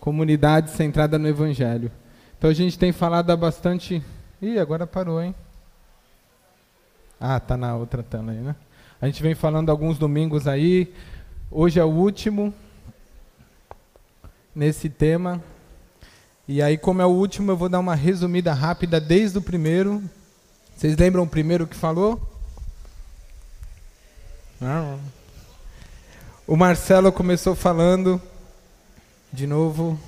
comunidade centrada no Evangelho. Então a gente tem falado bastante. Ih, agora parou, hein? Ah, tá na outra tela aí, né? A gente vem falando alguns domingos aí. Hoje é o último nesse tema. E aí, como é o último, eu vou dar uma resumida rápida desde o primeiro. Vocês lembram o primeiro que falou? Não. O Marcelo começou falando, de novo.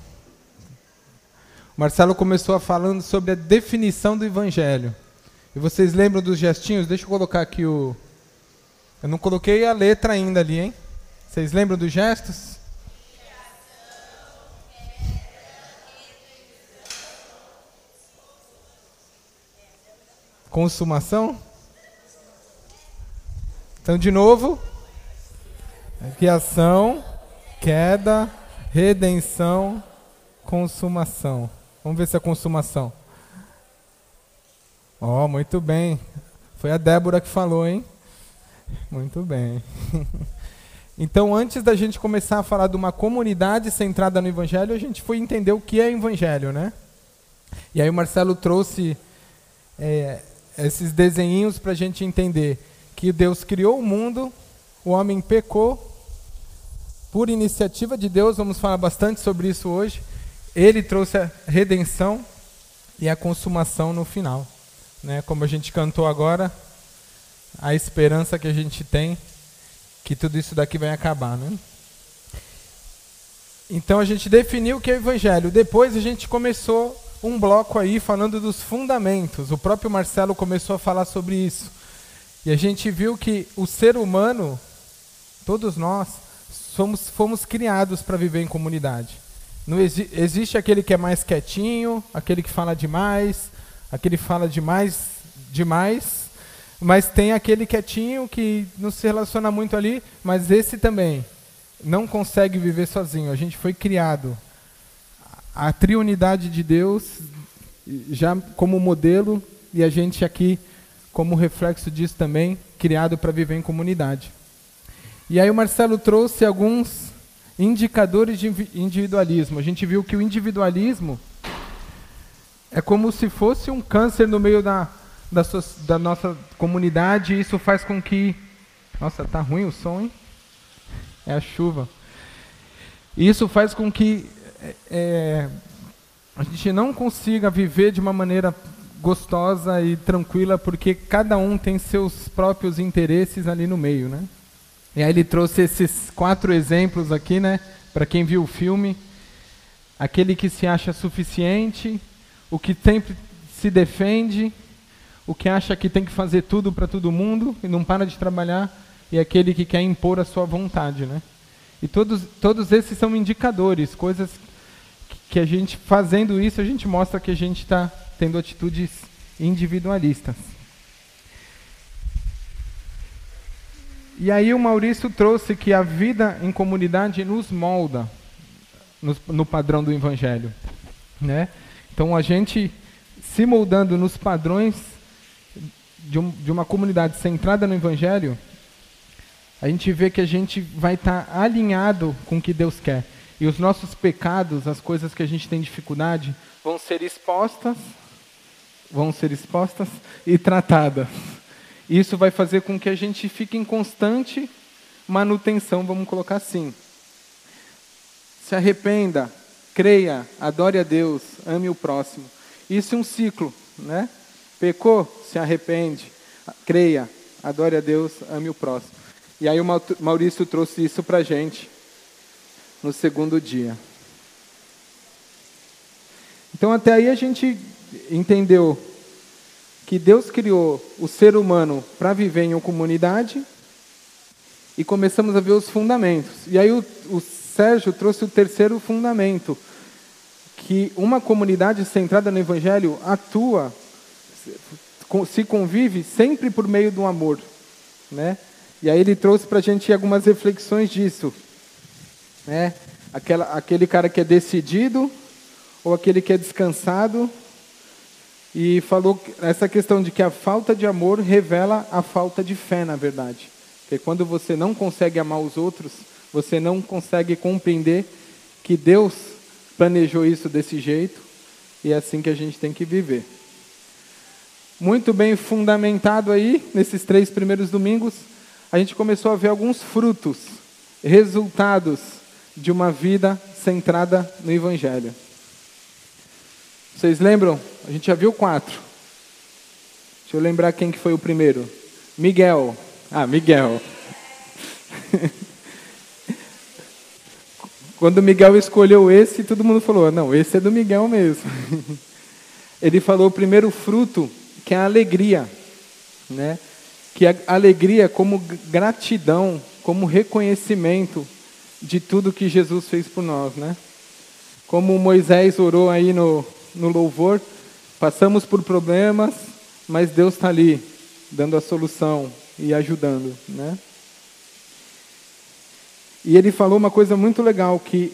O Marcelo começou falando sobre a definição do Evangelho. E vocês lembram dos gestinhos? Deixa eu colocar aqui o. Eu não coloquei a letra ainda ali, hein? Vocês lembram dos gestos? Consumação? Então, de novo. Criação, queda, redenção, consumação. Vamos ver se é consumação. Ó, oh, muito bem. Foi a Débora que falou, hein? Muito bem. Então, antes da gente começar a falar de uma comunidade centrada no Evangelho, a gente foi entender o que é Evangelho, né? E aí o Marcelo trouxe é, esses desenhinhos para a gente entender que Deus criou o mundo, o homem pecou, por iniciativa de Deus, vamos falar bastante sobre isso hoje. Ele trouxe a redenção e a consumação no final. Né? Como a gente cantou agora, a esperança que a gente tem que tudo isso daqui vai acabar, né? Então a gente definiu o que é o evangelho. Depois a gente começou um bloco aí falando dos fundamentos. O próprio Marcelo começou a falar sobre isso. E a gente viu que o ser humano, todos nós, somos, fomos criados para viver em comunidade. Não exi existe aquele que é mais quietinho, aquele que fala demais, aquele que fala demais, demais, mas tem aquele quietinho que não se relaciona muito ali, mas esse também não consegue viver sozinho. A gente foi criado a triunidade de Deus já como modelo e a gente aqui como reflexo disso também, criado para viver em comunidade. E aí o Marcelo trouxe alguns indicadores de individualismo. A gente viu que o individualismo é como se fosse um câncer no meio da, da, sua, da nossa comunidade, e isso faz com que. Nossa, tá ruim o som, hein? É a chuva. Isso faz com que é, é, a gente não consiga viver de uma maneira gostosa e tranquila, porque cada um tem seus próprios interesses ali no meio, né? E aí ele trouxe esses quatro exemplos aqui, né? Para quem viu o filme, aquele que se acha suficiente, o que sempre se defende, o que acha que tem que fazer tudo para todo mundo e não para de trabalhar, e aquele que quer impor a sua vontade, né? E todos, todos esses são indicadores, coisas que a gente, fazendo isso, a gente mostra que a gente está tendo atitudes individualistas. E aí o Maurício trouxe que a vida em comunidade nos molda no, no padrão do Evangelho. Né? Então a gente se moldando nos padrões de, um, de uma comunidade centrada no Evangelho, a gente vê que a gente vai estar tá alinhado com o que Deus quer. E os nossos pecados, as coisas que a gente tem dificuldade, vão ser expostas, vão ser expostas e tratadas. Isso vai fazer com que a gente fique em constante manutenção, vamos colocar assim. Se arrependa, creia, adore a Deus, ame o próximo. Isso é um ciclo, né? Pecou, se arrepende, creia, adore a Deus, ame o próximo. E aí o Maurício trouxe isso para a gente no segundo dia. Então até aí a gente entendeu que Deus criou o ser humano para viver em uma comunidade e começamos a ver os fundamentos. E aí o, o Sérgio trouxe o terceiro fundamento, que uma comunidade centrada no Evangelho atua se convive sempre por meio do amor, né? E aí ele trouxe para a gente algumas reflexões disso, né? Aquela, aquele cara que é decidido ou aquele que é descansado e falou essa questão de que a falta de amor revela a falta de fé, na verdade. Porque quando você não consegue amar os outros, você não consegue compreender que Deus planejou isso desse jeito e é assim que a gente tem que viver. Muito bem fundamentado aí, nesses três primeiros domingos, a gente começou a ver alguns frutos, resultados de uma vida centrada no Evangelho. Vocês lembram? A gente já viu quatro. Deixa eu lembrar quem que foi o primeiro. Miguel. Ah, Miguel. Quando Miguel escolheu esse, todo mundo falou: não, esse é do Miguel mesmo. Ele falou o primeiro fruto, que é a alegria, né? Que a alegria como gratidão, como reconhecimento de tudo que Jesus fez por nós, né? Como Moisés orou aí no, no louvor, passamos por problemas, mas Deus está ali, dando a solução e ajudando, né? E ele falou uma coisa muito legal que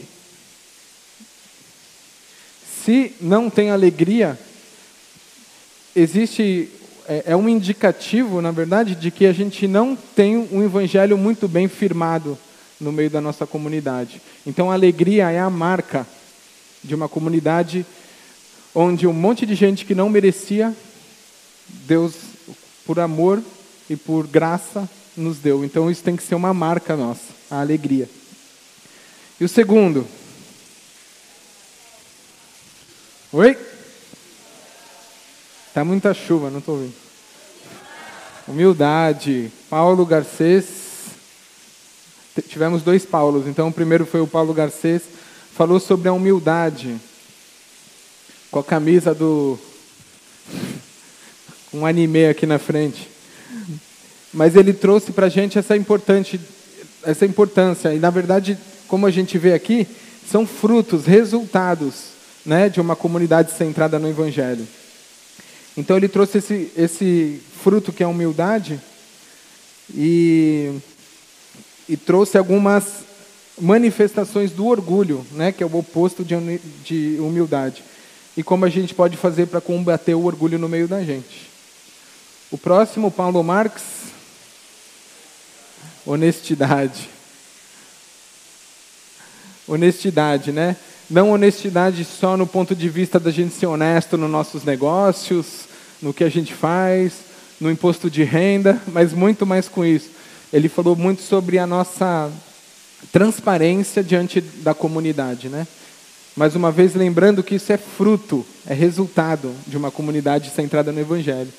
se não tem alegria, existe é, é, um indicativo, na verdade, de que a gente não tem um evangelho muito bem firmado no meio da nossa comunidade. Então, a alegria é a marca de uma comunidade onde um monte de gente que não merecia, Deus, por amor e por graça, nos deu. Então, isso tem que ser uma marca nossa a alegria. E o segundo? Oi? Tá muita chuva, não estou ouvindo. Humildade. Paulo Garcês. Tivemos dois Paulos. Então, o primeiro foi o Paulo Garcês. Falou sobre a humildade. Com a camisa do. Um anime aqui na frente. Mas ele trouxe para a gente essa importante essa importância. E, na verdade, como a gente vê aqui, são frutos, resultados né, de uma comunidade centrada no Evangelho. Então, ele trouxe esse, esse fruto que é a humildade e, e trouxe algumas manifestações do orgulho, né, que é o oposto de, de humildade. E como a gente pode fazer para combater o orgulho no meio da gente. O próximo, Paulo Marx, honestidade. Honestidade, né? Não honestidade só no ponto de vista da gente ser honesto nos nossos negócios, no que a gente faz, no imposto de renda, mas muito mais com isso. Ele falou muito sobre a nossa transparência diante da comunidade, né? Mais uma vez lembrando que isso é fruto, é resultado de uma comunidade centrada no Evangelho.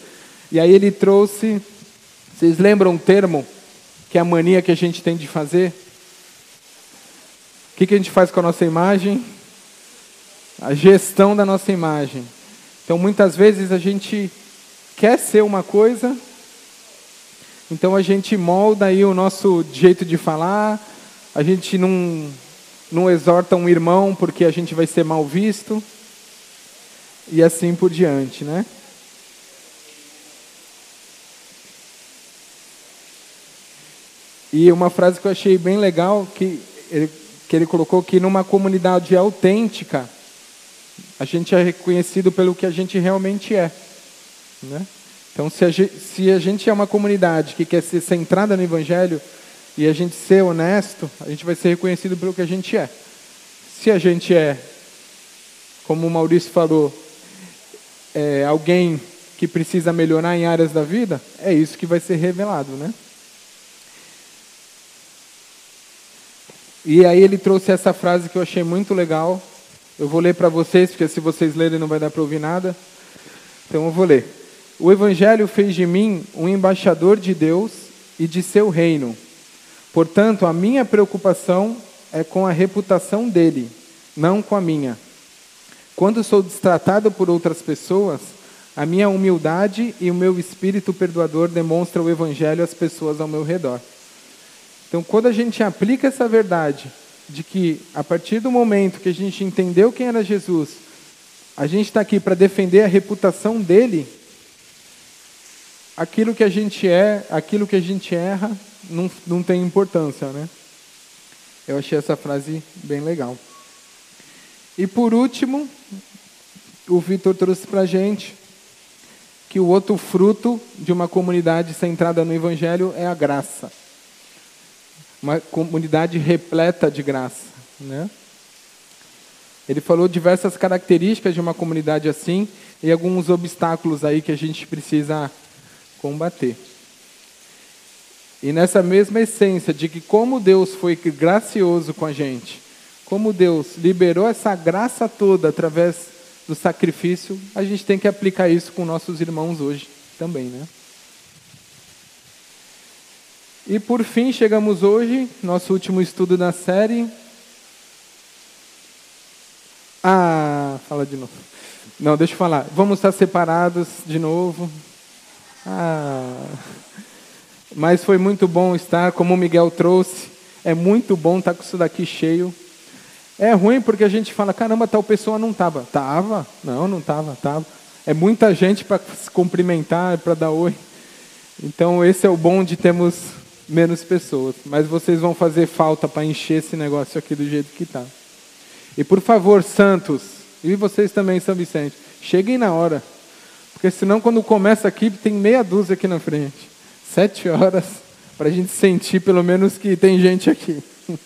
E aí ele trouxe, vocês lembram o termo que é a mania que a gente tem de fazer. O que, que a gente faz com a nossa imagem? A gestão da nossa imagem. Então, muitas vezes a gente quer ser uma coisa, então a gente molda aí o nosso jeito de falar, a gente não, não exorta um irmão porque a gente vai ser mal visto, e assim por diante, né? E uma frase que eu achei bem legal, que ele, que ele colocou que numa comunidade autêntica, a gente é reconhecido pelo que a gente realmente é. Né? Então, se a, gente, se a gente é uma comunidade que quer ser centrada no Evangelho e a gente ser honesto, a gente vai ser reconhecido pelo que a gente é. Se a gente é, como o Maurício falou, é, alguém que precisa melhorar em áreas da vida, é isso que vai ser revelado, né? E aí ele trouxe essa frase que eu achei muito legal. Eu vou ler para vocês, porque se vocês lerem não vai dar para ouvir nada. Então eu vou ler. O Evangelho fez de mim um embaixador de Deus e de seu reino. Portanto, a minha preocupação é com a reputação dele, não com a minha. Quando sou destratado por outras pessoas, a minha humildade e o meu espírito perdoador demonstram o Evangelho às pessoas ao meu redor. Então, quando a gente aplica essa verdade de que a partir do momento que a gente entendeu quem era Jesus, a gente está aqui para defender a reputação dele, aquilo que a gente é, aquilo que a gente erra, não, não tem importância, né? Eu achei essa frase bem legal. E por último, o Vitor trouxe para a gente que o outro fruto de uma comunidade centrada no Evangelho é a graça uma comunidade repleta de graça. Né? Ele falou diversas características de uma comunidade assim e alguns obstáculos aí que a gente precisa combater. E nessa mesma essência de que como Deus foi gracioso com a gente, como Deus liberou essa graça toda através do sacrifício, a gente tem que aplicar isso com nossos irmãos hoje também, né? E por fim, chegamos hoje, nosso último estudo da série. Ah, fala de novo. Não, deixa eu falar. Vamos estar separados de novo. Ah. Mas foi muito bom estar, como o Miguel trouxe. É muito bom estar com isso daqui cheio. É ruim porque a gente fala, caramba, tal pessoa não estava. Tava? Não, não estava, tava. É muita gente para se cumprimentar, para dar oi. Então esse é o bom de termos menos pessoas. Mas vocês vão fazer falta para encher esse negócio aqui do jeito que está. E por favor, santos, e vocês também, São Vicente, cheguem na hora. Porque senão quando começa aqui, tem meia dúzia aqui na frente. Sete horas, para a gente sentir pelo menos que tem gente aqui.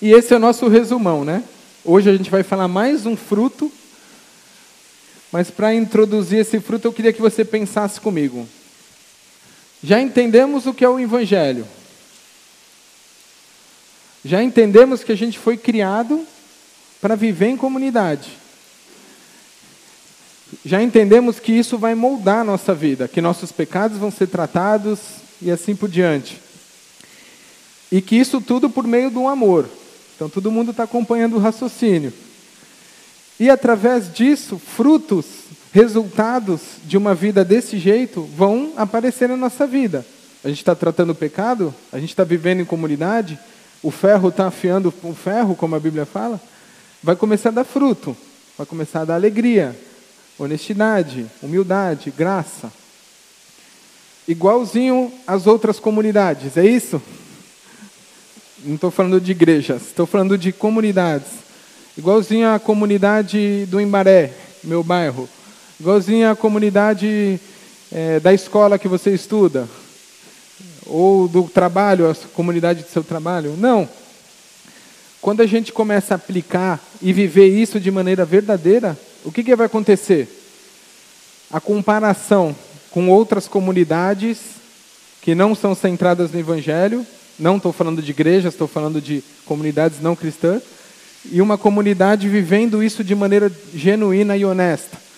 E esse é o nosso resumão, né? Hoje a gente vai falar mais um fruto, mas para introduzir esse fruto eu queria que você pensasse comigo. Já entendemos o que é o Evangelho. Já entendemos que a gente foi criado para viver em comunidade. Já entendemos que isso vai moldar a nossa vida, que nossos pecados vão ser tratados e assim por diante. E que isso tudo por meio do amor. Então todo mundo está acompanhando o raciocínio. E através disso, frutos resultados de uma vida desse jeito vão aparecer na nossa vida. A gente está tratando o pecado, a gente está vivendo em comunidade, o ferro está afiando o ferro, como a Bíblia fala, vai começar a dar fruto, vai começar a dar alegria, honestidade, humildade, graça. Igualzinho às outras comunidades, é isso? Não estou falando de igrejas, estou falando de comunidades. Igualzinho à comunidade do Embaré, meu bairro igualzinho a comunidade é, da escola que você estuda, ou do trabalho, a comunidade do seu trabalho. Não. Quando a gente começa a aplicar e viver isso de maneira verdadeira, o que, que vai acontecer? A comparação com outras comunidades que não são centradas no Evangelho, não estou falando de igrejas, estou falando de comunidades não cristãs, e uma comunidade vivendo isso de maneira genuína e honesta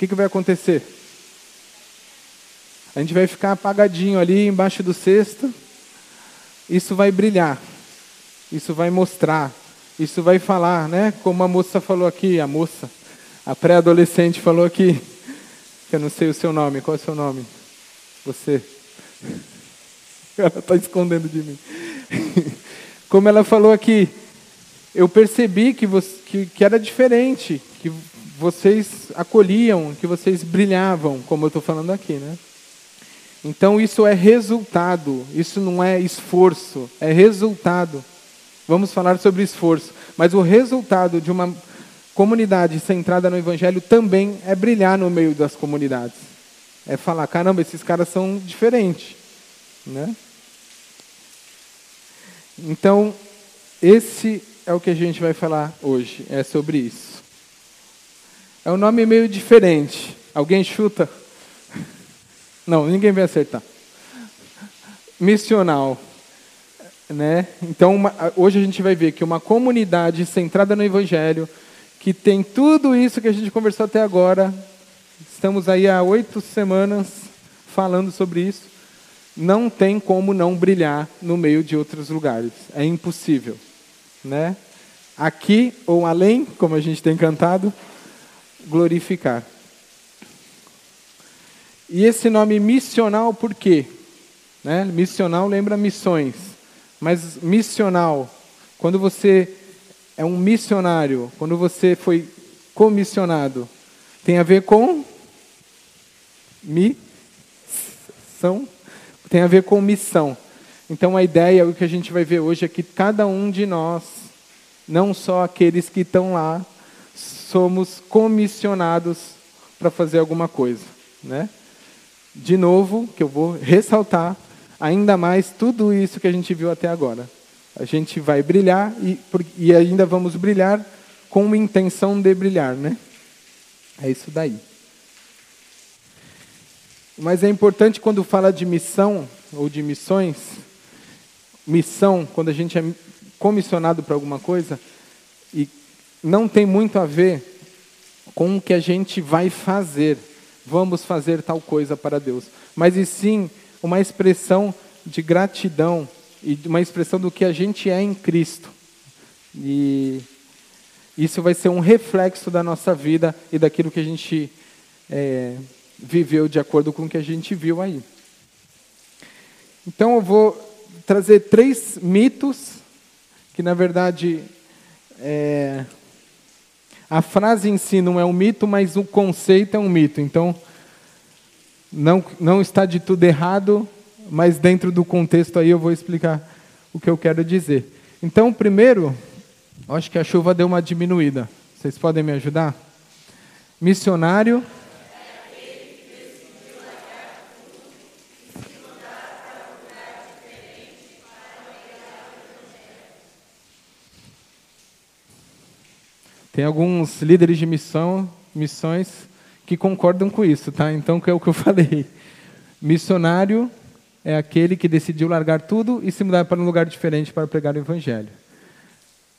que, que vai acontecer? A gente vai ficar apagadinho ali embaixo do cesto. Isso vai brilhar. Isso vai mostrar. Isso vai falar, né? Como a moça falou aqui, a moça, a pré-adolescente falou aqui. Que eu não sei o seu nome. Qual é o seu nome? Você. Ela está escondendo de mim. Como ela falou aqui, eu percebi que, você, que, que era diferente, que vocês acolhiam, que vocês brilhavam, como eu estou falando aqui, né? Então isso é resultado, isso não é esforço, é resultado. Vamos falar sobre esforço, mas o resultado de uma comunidade centrada no Evangelho também é brilhar no meio das comunidades. É falar, caramba, esses caras são diferentes, né? Então, esse é o que a gente vai falar hoje, é sobre isso. É um nome meio diferente. Alguém chuta? Não, ninguém vai acertar. Missional. Né? Então, uma, hoje a gente vai ver que uma comunidade centrada no Evangelho, que tem tudo isso que a gente conversou até agora, estamos aí há oito semanas falando sobre isso, não tem como não brilhar no meio de outros lugares. É impossível. Né? Aqui ou além, como a gente tem cantado, glorificar. E esse nome missional por quê? Né? Missional lembra missões, mas missional, quando você é um missionário, quando você foi comissionado, tem a ver com missão, tem a ver com missão. Então a ideia, o que a gente vai ver hoje é que cada um de nós, não só aqueles que estão lá, somos comissionados para fazer alguma coisa, né? De novo, que eu vou ressaltar ainda mais tudo isso que a gente viu até agora. A gente vai brilhar e, e ainda vamos brilhar com uma intenção de brilhar, né? É isso daí. Mas é importante quando fala de missão ou de missões, missão, quando a gente é comissionado para alguma coisa, e não tem muito a ver com o que a gente vai fazer. Vamos fazer tal coisa para Deus. Mas e sim uma expressão de gratidão e uma expressão do que a gente é em Cristo. E isso vai ser um reflexo da nossa vida e daquilo que a gente é, viveu de acordo com o que a gente viu aí. Então eu vou trazer três mitos que na verdade é, a frase em si não é um mito, mas o conceito é um mito. Então não, não está de tudo errado, mas dentro do contexto aí eu vou explicar o que eu quero dizer. Então, primeiro, acho que a chuva deu uma diminuída. Vocês podem me ajudar? Missionário Tem alguns líderes de missão, missões que concordam com isso, tá? Então, que é o que eu falei. Missionário é aquele que decidiu largar tudo e se mudar para um lugar diferente para pregar o evangelho.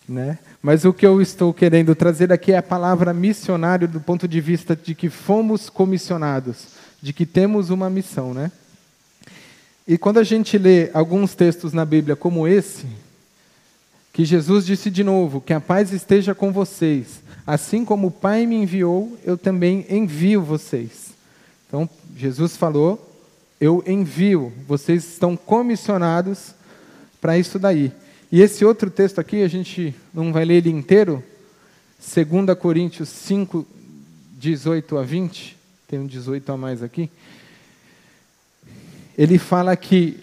Né? Mas o que eu estou querendo trazer aqui é a palavra missionário do ponto de vista de que fomos comissionados, de que temos uma missão, né? E quando a gente lê alguns textos na Bíblia como esse, que Jesus disse de novo: Que a paz esteja com vocês. Assim como o Pai me enviou, eu também envio vocês. Então, Jesus falou: Eu envio, vocês estão comissionados para isso daí. E esse outro texto aqui, a gente não vai ler ele inteiro, 2 Coríntios 5, 18 a 20, tem um 18 a mais aqui. Ele fala que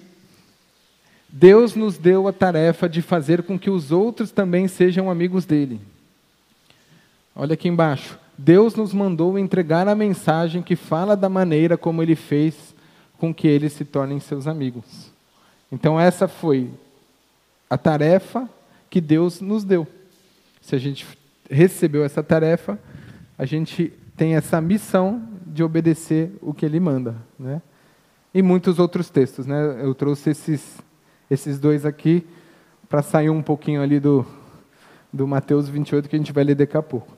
Deus nos deu a tarefa de fazer com que os outros também sejam amigos dele. Olha aqui embaixo. Deus nos mandou entregar a mensagem que fala da maneira como ele fez com que eles se tornem seus amigos. Então, essa foi a tarefa que Deus nos deu. Se a gente recebeu essa tarefa, a gente tem essa missão de obedecer o que ele manda. Né? E muitos outros textos. Né? Eu trouxe esses esses dois aqui, para sair um pouquinho ali do, do Mateus 28, que a gente vai ler daqui a pouco.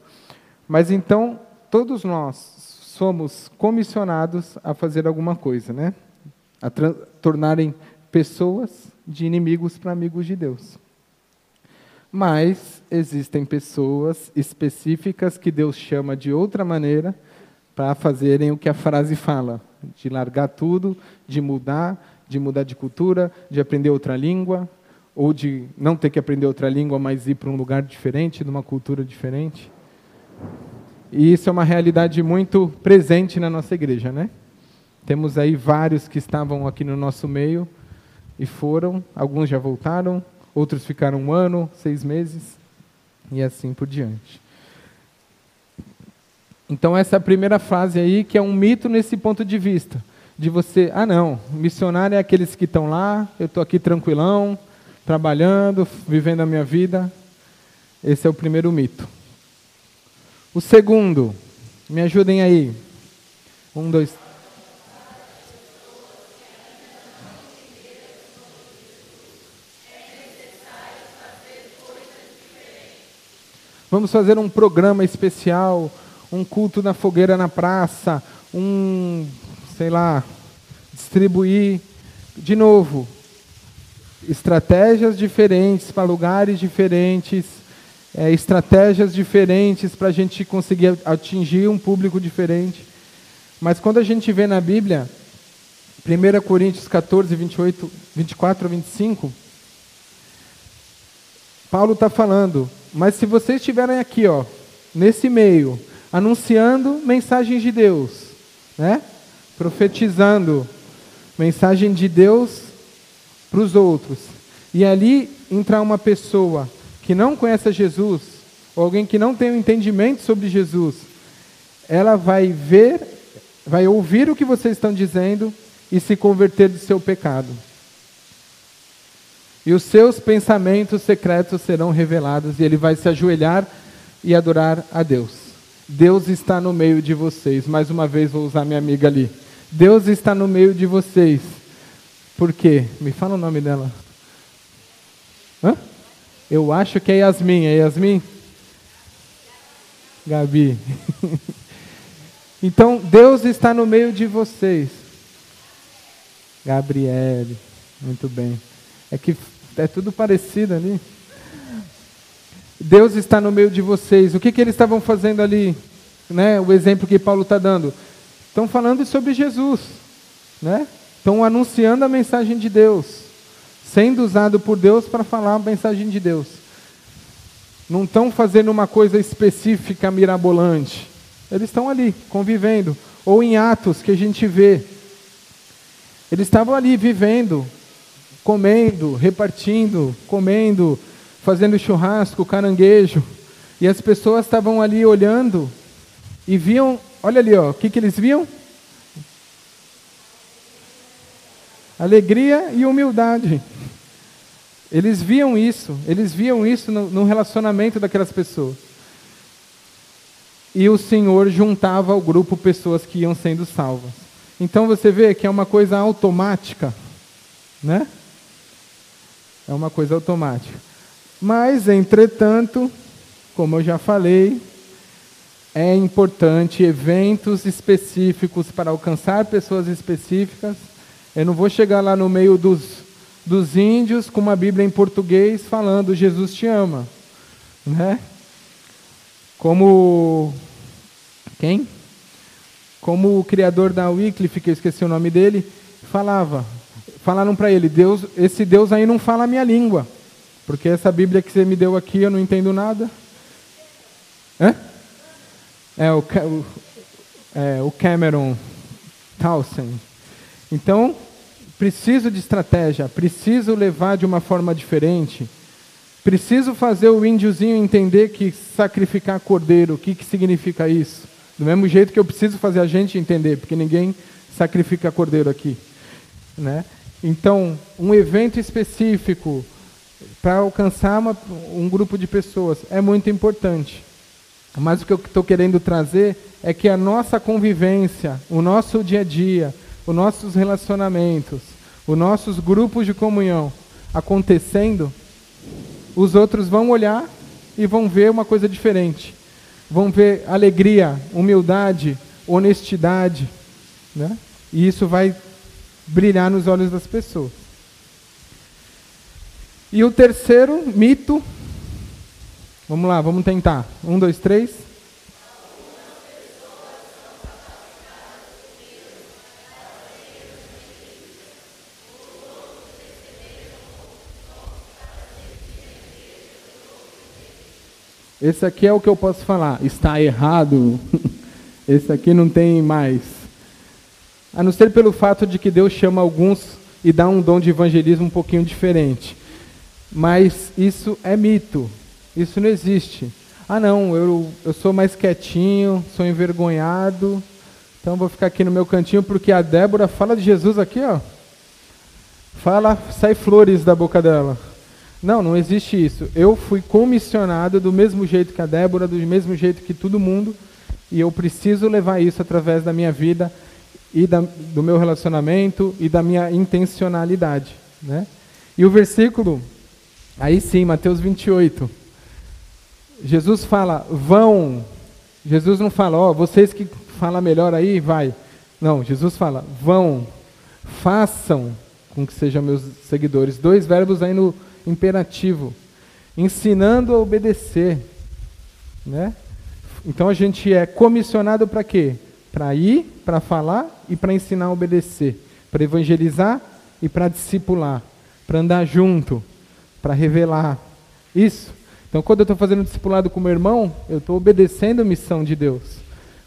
Mas então, todos nós somos comissionados a fazer alguma coisa, né? A tornarem pessoas de inimigos para amigos de Deus. Mas existem pessoas específicas que Deus chama de outra maneira para fazerem o que a frase fala, de largar tudo, de mudar, de mudar de cultura, de aprender outra língua, ou de não ter que aprender outra língua, mas ir para um lugar diferente, numa cultura diferente. E isso é uma realidade muito presente na nossa igreja, né? Temos aí vários que estavam aqui no nosso meio e foram, alguns já voltaram, outros ficaram um ano, seis meses e assim por diante. Então essa é a primeira fase aí que é um mito nesse ponto de vista de você, ah não, missionário é aqueles que estão lá, eu estou aqui tranquilão, trabalhando, vivendo a minha vida. Esse é o primeiro mito. O segundo, me ajudem aí. Um, dois. Vamos fazer um programa especial, um culto na fogueira na praça, um sei lá, distribuir, de novo, estratégias diferentes para lugares diferentes, é, estratégias diferentes para a gente conseguir atingir um público diferente. Mas quando a gente vê na Bíblia, 1 Coríntios 14, 28, 24 a 25, Paulo está falando, mas se vocês estiverem aqui, ó, nesse meio, anunciando mensagens de Deus, né? profetizando mensagem de Deus para os outros. E ali entrar uma pessoa que não conhece Jesus, ou alguém que não tem um entendimento sobre Jesus, ela vai ver, vai ouvir o que vocês estão dizendo e se converter do seu pecado. e os seus pensamentos secretos serão revelados, e ele vai se ajoelhar e adorar a Deus. Deus está no meio de vocês. Mais uma vez vou usar minha amiga ali. Deus está no meio de vocês. Por quê? Me fala o nome dela. Hã? Eu acho que é Yasmin. É Yasmin? Gabi. então, Deus está no meio de vocês. Gabriele. Muito bem. É que é tudo parecido ali. Deus está no meio de vocês. O que, que eles estavam fazendo ali? Né? O exemplo que Paulo está dando. Estão falando sobre Jesus. Né? Estão anunciando a mensagem de Deus. Sendo usado por Deus para falar a mensagem de Deus. Não estão fazendo uma coisa específica, mirabolante. Eles estão ali, convivendo. Ou em Atos, que a gente vê. Eles estavam ali vivendo, comendo, repartindo, comendo, fazendo churrasco, caranguejo. E as pessoas estavam ali olhando e viam, olha ali, o que, que eles viam? Alegria e humildade. Eles viam isso, eles viam isso no, no relacionamento daquelas pessoas. E o Senhor juntava ao grupo pessoas que iam sendo salvas. Então você vê que é uma coisa automática, né? É uma coisa automática. Mas, entretanto, como eu já falei, é importante eventos específicos para alcançar pessoas específicas. Eu não vou chegar lá no meio dos, dos índios com uma Bíblia em português falando Jesus te ama. Né? Como. Quem? Como o criador da Wycliffe, que eu esqueci o nome dele, falava falaram para ele: Deus, esse Deus aí não fala a minha língua, porque essa Bíblia que você me deu aqui eu não entendo nada. Hã? É o, o, é, o Cameron Townsend. Então, preciso de estratégia, preciso levar de uma forma diferente. Preciso fazer o índiozinho entender que sacrificar cordeiro, o que, que significa isso? Do mesmo jeito que eu preciso fazer a gente entender, porque ninguém sacrifica cordeiro aqui. Né? Então, um evento específico para alcançar uma, um grupo de pessoas é muito importante. Mas o que eu estou querendo trazer é que a nossa convivência, o nosso dia a dia, os nossos relacionamentos, os nossos grupos de comunhão acontecendo, os outros vão olhar e vão ver uma coisa diferente. Vão ver alegria, humildade, honestidade. Né? E isso vai brilhar nos olhos das pessoas. E o terceiro mito, vamos lá, vamos tentar. Um, dois, três. Esse aqui é o que eu posso falar. Está errado. Esse aqui não tem mais. A não ser pelo fato de que Deus chama alguns e dá um dom de evangelismo um pouquinho diferente. Mas isso é mito. Isso não existe. Ah, não, eu, eu sou mais quietinho, sou envergonhado, então vou ficar aqui no meu cantinho porque a Débora fala de Jesus aqui, ó. Fala, sai flores da boca dela. Não, não existe isso. Eu fui comissionado do mesmo jeito que a Débora, do mesmo jeito que todo mundo, e eu preciso levar isso através da minha vida e da, do meu relacionamento e da minha intencionalidade. Né? E o versículo, aí sim, Mateus 28. Jesus fala, vão. Jesus não fala, ó, oh, vocês que falam melhor aí, vai. Não, Jesus fala, vão, façam com que sejam meus seguidores. Dois verbos aí no imperativo. Ensinando a obedecer. Né? Então a gente é comissionado para quê? Para ir, para falar e para ensinar a obedecer. Para evangelizar e para discipular. Para andar junto. Para revelar. Isso. Então, quando eu estou fazendo discipulado com meu irmão, eu estou obedecendo a missão de Deus.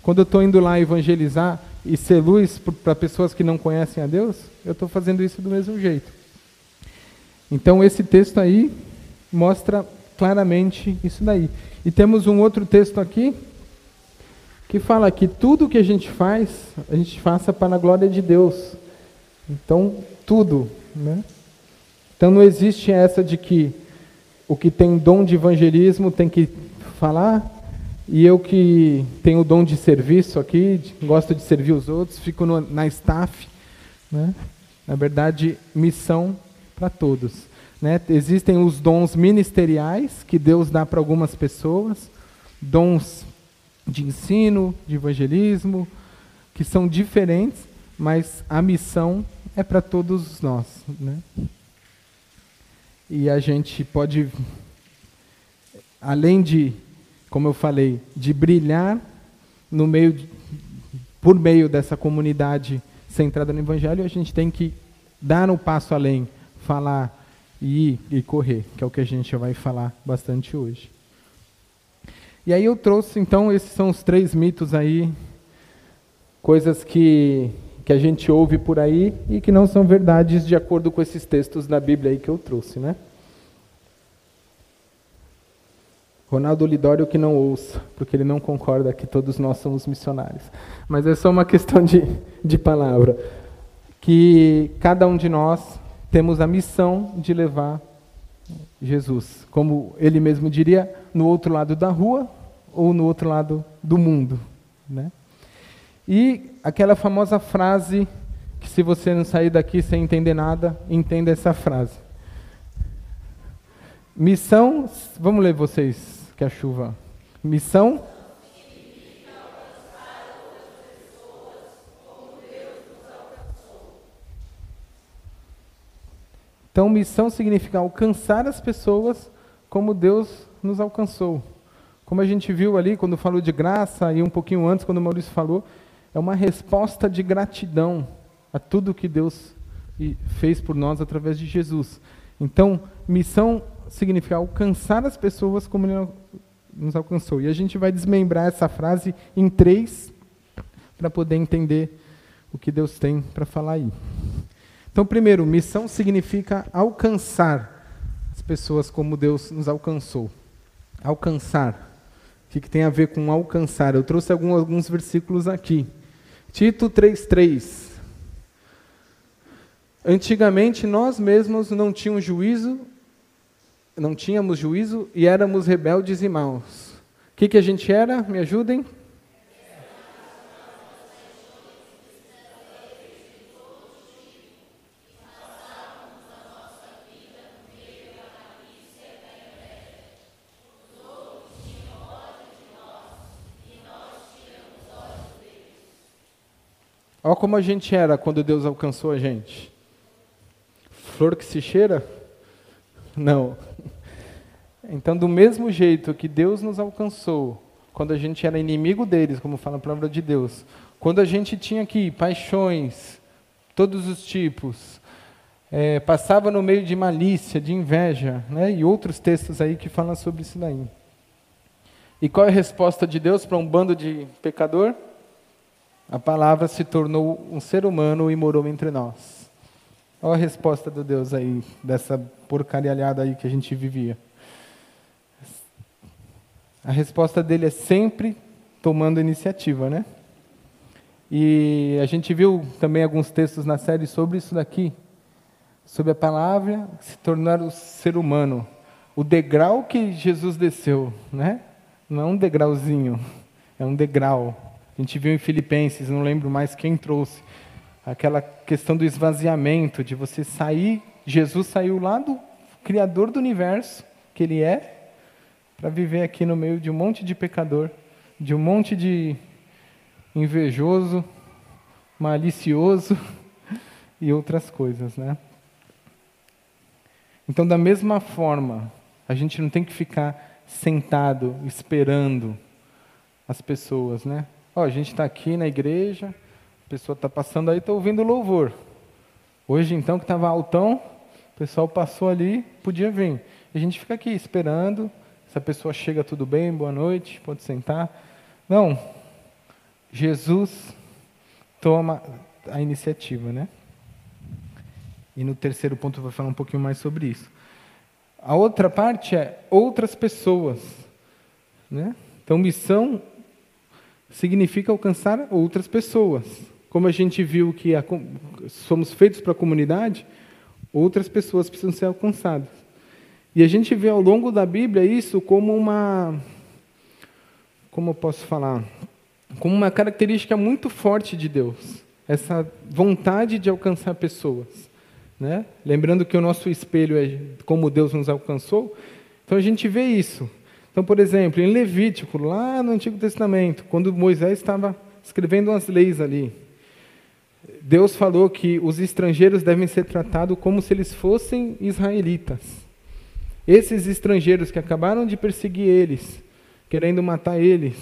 Quando eu estou indo lá evangelizar e ser luz para pessoas que não conhecem a Deus, eu estou fazendo isso do mesmo jeito. Então, esse texto aí mostra claramente isso daí. E temos um outro texto aqui, que fala que tudo que a gente faz, a gente faça para a glória de Deus. Então, tudo. Né? Então não existe essa de que o que tem dom de evangelismo tem que falar e eu que tenho o dom de serviço aqui, gosto de servir os outros, fico no, na staff. Né? Na verdade, missão para todos. Né? Existem os dons ministeriais que Deus dá para algumas pessoas, dons de ensino, de evangelismo, que são diferentes, mas a missão é para todos nós. Né? E a gente pode, além de como eu falei, de brilhar no meio de, por meio dessa comunidade centrada no Evangelho, a gente tem que dar um passo além, falar e e correr, que é o que a gente vai falar bastante hoje. E aí eu trouxe, então, esses são os três mitos aí, coisas que, que a gente ouve por aí e que não são verdades de acordo com esses textos da Bíblia aí que eu trouxe, né? Ronaldo Lidório que não ouça, porque ele não concorda que todos nós somos missionários. Mas é só uma questão de, de palavra. Que cada um de nós temos a missão de levar Jesus, como ele mesmo diria, no outro lado da rua ou no outro lado do mundo. Né? E aquela famosa frase que se você não sair daqui sem entender nada, entenda essa frase. Missão, vamos ler vocês que a chuva. Missão? Então, missão significa alcançar as pessoas como Deus nos alcançou. Como a gente viu ali quando falou de graça e um pouquinho antes quando o Maurício falou, é uma resposta de gratidão a tudo que Deus fez por nós através de Jesus. Então, missão significa alcançar as pessoas como ele nos alcançou. E a gente vai desmembrar essa frase em três para poder entender o que Deus tem para falar aí. Então, primeiro, missão significa alcançar as pessoas como Deus nos alcançou. Alcançar. O que, que tem a ver com alcançar? Eu trouxe alguns, alguns versículos aqui. Tito 3,3. Antigamente nós mesmos não tínhamos juízo não tínhamos juízo e éramos rebeldes e maus. O que, que a gente era? Me ajudem? Olha como a gente era quando Deus alcançou a gente. Flor que se cheira? Não. Então, do mesmo jeito que Deus nos alcançou, quando a gente era inimigo deles, como fala a palavra de Deus, quando a gente tinha aqui paixões, todos os tipos, é, passava no meio de malícia, de inveja, né, e outros textos aí que falam sobre isso daí. E qual é a resposta de Deus para um bando de pecador? A palavra se tornou um ser humano e morou entre nós. Olha a resposta de Deus aí, dessa porcarialhada aí que a gente vivia. A resposta dele é sempre tomando iniciativa, né? E a gente viu também alguns textos na série sobre isso daqui, sobre a palavra se tornar o ser humano, o degrau que Jesus desceu, né? Não é um degrauzinho, é um degrau. A gente viu em Filipenses, não lembro mais quem trouxe, aquela questão do esvaziamento, de você sair. Jesus saiu lá do Criador do universo, que Ele é, para viver aqui no meio de um monte de pecador, de um monte de invejoso, malicioso e outras coisas, né? Então, da mesma forma, a gente não tem que ficar sentado esperando as pessoas, né? Ó, a gente está aqui na igreja, pessoa está passando aí, está ouvindo louvor. Hoje, então, que estava altão, o pessoal passou ali, podia vir. E a gente fica aqui esperando. Se a pessoa chega, tudo bem, boa noite, pode sentar. Não. Jesus toma a iniciativa, né? E no terceiro ponto eu vou falar um pouquinho mais sobre isso. A outra parte é outras pessoas, né? Então, missão significa alcançar outras pessoas como a gente viu que a, somos feitos para a comunidade, Outras pessoas precisam ser alcançadas. E a gente vê ao longo da Bíblia isso como uma. Como eu posso falar? Como uma característica muito forte de Deus. Essa vontade de alcançar pessoas. Né? Lembrando que o nosso espelho é como Deus nos alcançou. Então a gente vê isso. Então, por exemplo, em Levítico, lá no Antigo Testamento, quando Moisés estava escrevendo as leis ali, Deus falou que os estrangeiros devem ser tratados como se eles fossem israelitas. Esses estrangeiros que acabaram de perseguir eles, querendo matar eles,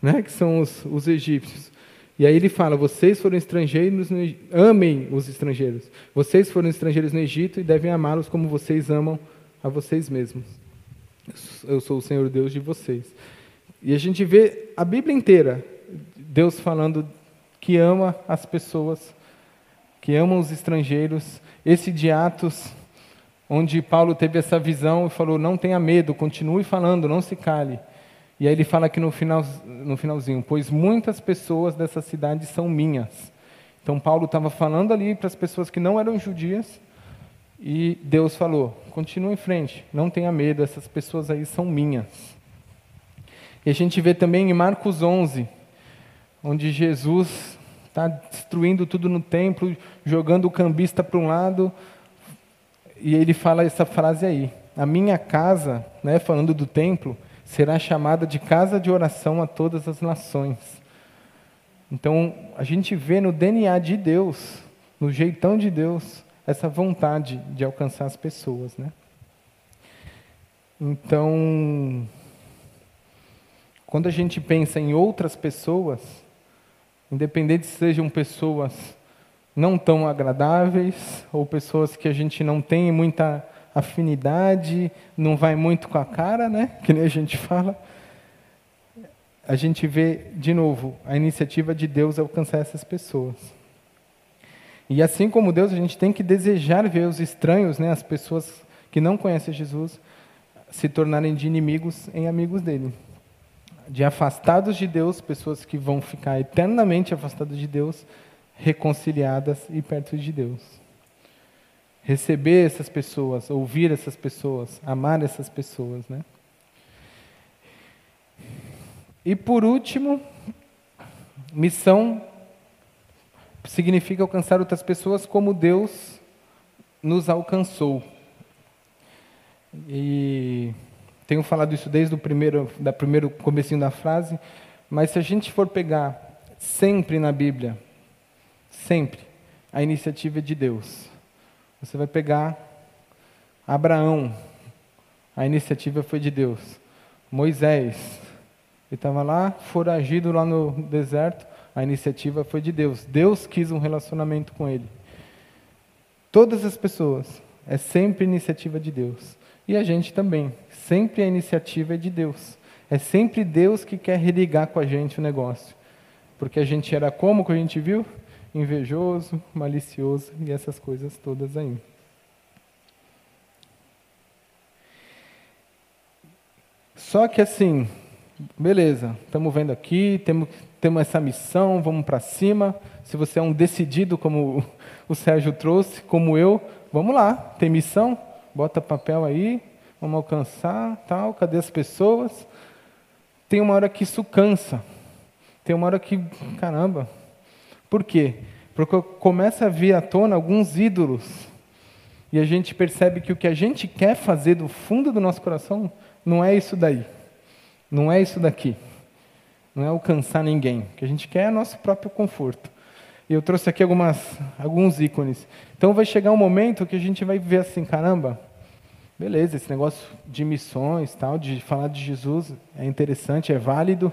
né, que são os, os egípcios. E aí ele fala: vocês foram estrangeiros, no, amem os estrangeiros. Vocês foram estrangeiros no Egito e devem amá-los como vocês amam a vocês mesmos. Eu sou o Senhor Deus de vocês. E a gente vê a Bíblia inteira Deus falando que ama as pessoas, que ama os estrangeiros. Esse de Atos, onde Paulo teve essa visão e falou: não tenha medo, continue falando, não se cale. E aí ele fala aqui no, final, no finalzinho: pois muitas pessoas dessa cidade são minhas. Então Paulo estava falando ali para as pessoas que não eram judias, e Deus falou: continue em frente, não tenha medo, essas pessoas aí são minhas. E a gente vê também em Marcos 11, onde Jesus está destruindo tudo no templo, jogando o cambista para um lado, e ele fala essa frase aí: A minha casa, né, falando do templo, será chamada de casa de oração a todas as nações. Então, a gente vê no DNA de Deus, no jeitão de Deus, essa vontade de alcançar as pessoas, né? Então, quando a gente pensa em outras pessoas, independente se sejam pessoas não tão agradáveis ou pessoas que a gente não tem muita afinidade, não vai muito com a cara, né? Que nem a gente fala. A gente vê de novo a iniciativa de Deus alcançar essas pessoas. E assim como Deus, a gente tem que desejar ver os estranhos, né, as pessoas que não conhecem Jesus, se tornarem de inimigos em amigos dele de afastados de Deus, pessoas que vão ficar eternamente afastadas de Deus, reconciliadas e perto de Deus. Receber essas pessoas, ouvir essas pessoas, amar essas pessoas, né? E por último, missão significa alcançar outras pessoas como Deus nos alcançou. E tenho falado isso desde o primeiro, da primeiro comecinho da frase, mas se a gente for pegar sempre na Bíblia, sempre, a iniciativa é de Deus. Você vai pegar Abraão, a iniciativa foi de Deus. Moisés, ele estava lá, foragido lá no deserto, a iniciativa foi de Deus. Deus quis um relacionamento com ele. Todas as pessoas, é sempre iniciativa de Deus. E a gente também. Sempre a iniciativa é de Deus. É sempre Deus que quer religar com a gente o negócio. Porque a gente era como que a gente viu? Invejoso, malicioso e essas coisas todas aí. Só que assim, beleza, estamos vendo aqui, temos, temos essa missão, vamos para cima. Se você é um decidido, como o Sérgio trouxe, como eu, vamos lá, tem missão, bota papel aí, vamos alcançar, tal, cadê as pessoas? Tem uma hora que isso cansa. Tem uma hora que, caramba. Por quê? Porque começa a vir à tona alguns ídolos. E a gente percebe que o que a gente quer fazer do fundo do nosso coração não é isso daí. Não é isso daqui. Não é alcançar ninguém. O que a gente quer é nosso próprio conforto. E eu trouxe aqui algumas, alguns ícones. Então vai chegar um momento que a gente vai ver assim, caramba, beleza, esse negócio de missões, tal, de falar de Jesus é interessante, é válido,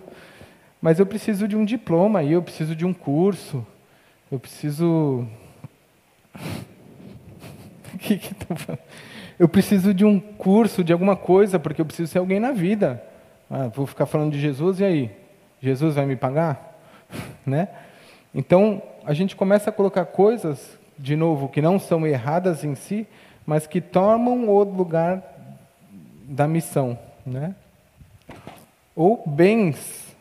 mas eu preciso de um diploma aí, eu preciso de um curso, eu preciso. que que tá? Eu preciso de um curso, de alguma coisa, porque eu preciso ser alguém na vida. Ah, vou ficar falando de Jesus e aí? Jesus vai me pagar? né? Então, a gente começa a colocar coisas, de novo, que não são erradas em si, mas que tomam o lugar da missão, né? Ou bens.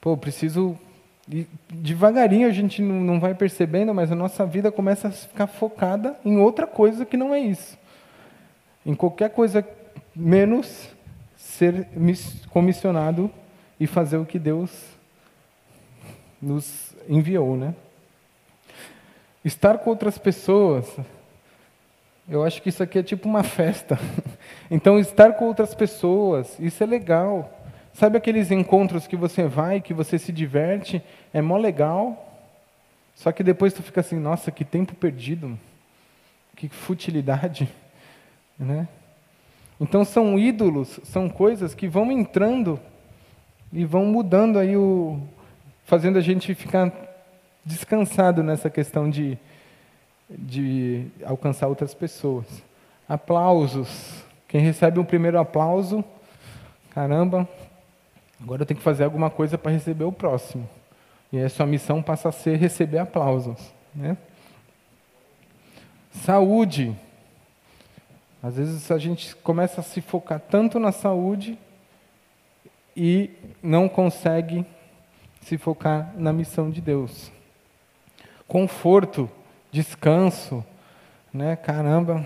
Pô, preciso E devagarinho a gente não, vai percebendo, mas a nossa vida começa a ficar focada em outra coisa que não é isso. Em qualquer coisa menos ser comissionado e fazer o que Deus nos enviou, né? Estar com outras pessoas, eu acho que isso aqui é tipo uma festa. Então, estar com outras pessoas, isso é legal. Sabe aqueles encontros que você vai, que você se diverte, é mó legal. Só que depois tu fica assim, nossa, que tempo perdido. Que futilidade, né? Então são ídolos, são coisas que vão entrando e vão mudando aí o fazendo a gente ficar descansado nessa questão de de alcançar outras pessoas. Aplausos. Quem recebe um primeiro aplauso, caramba, agora eu tenho que fazer alguma coisa para receber o próximo. E aí a sua missão passa a ser receber aplausos. Né? Saúde. Às vezes a gente começa a se focar tanto na saúde e não consegue se focar na missão de Deus. Conforto, descanso, né? Caramba,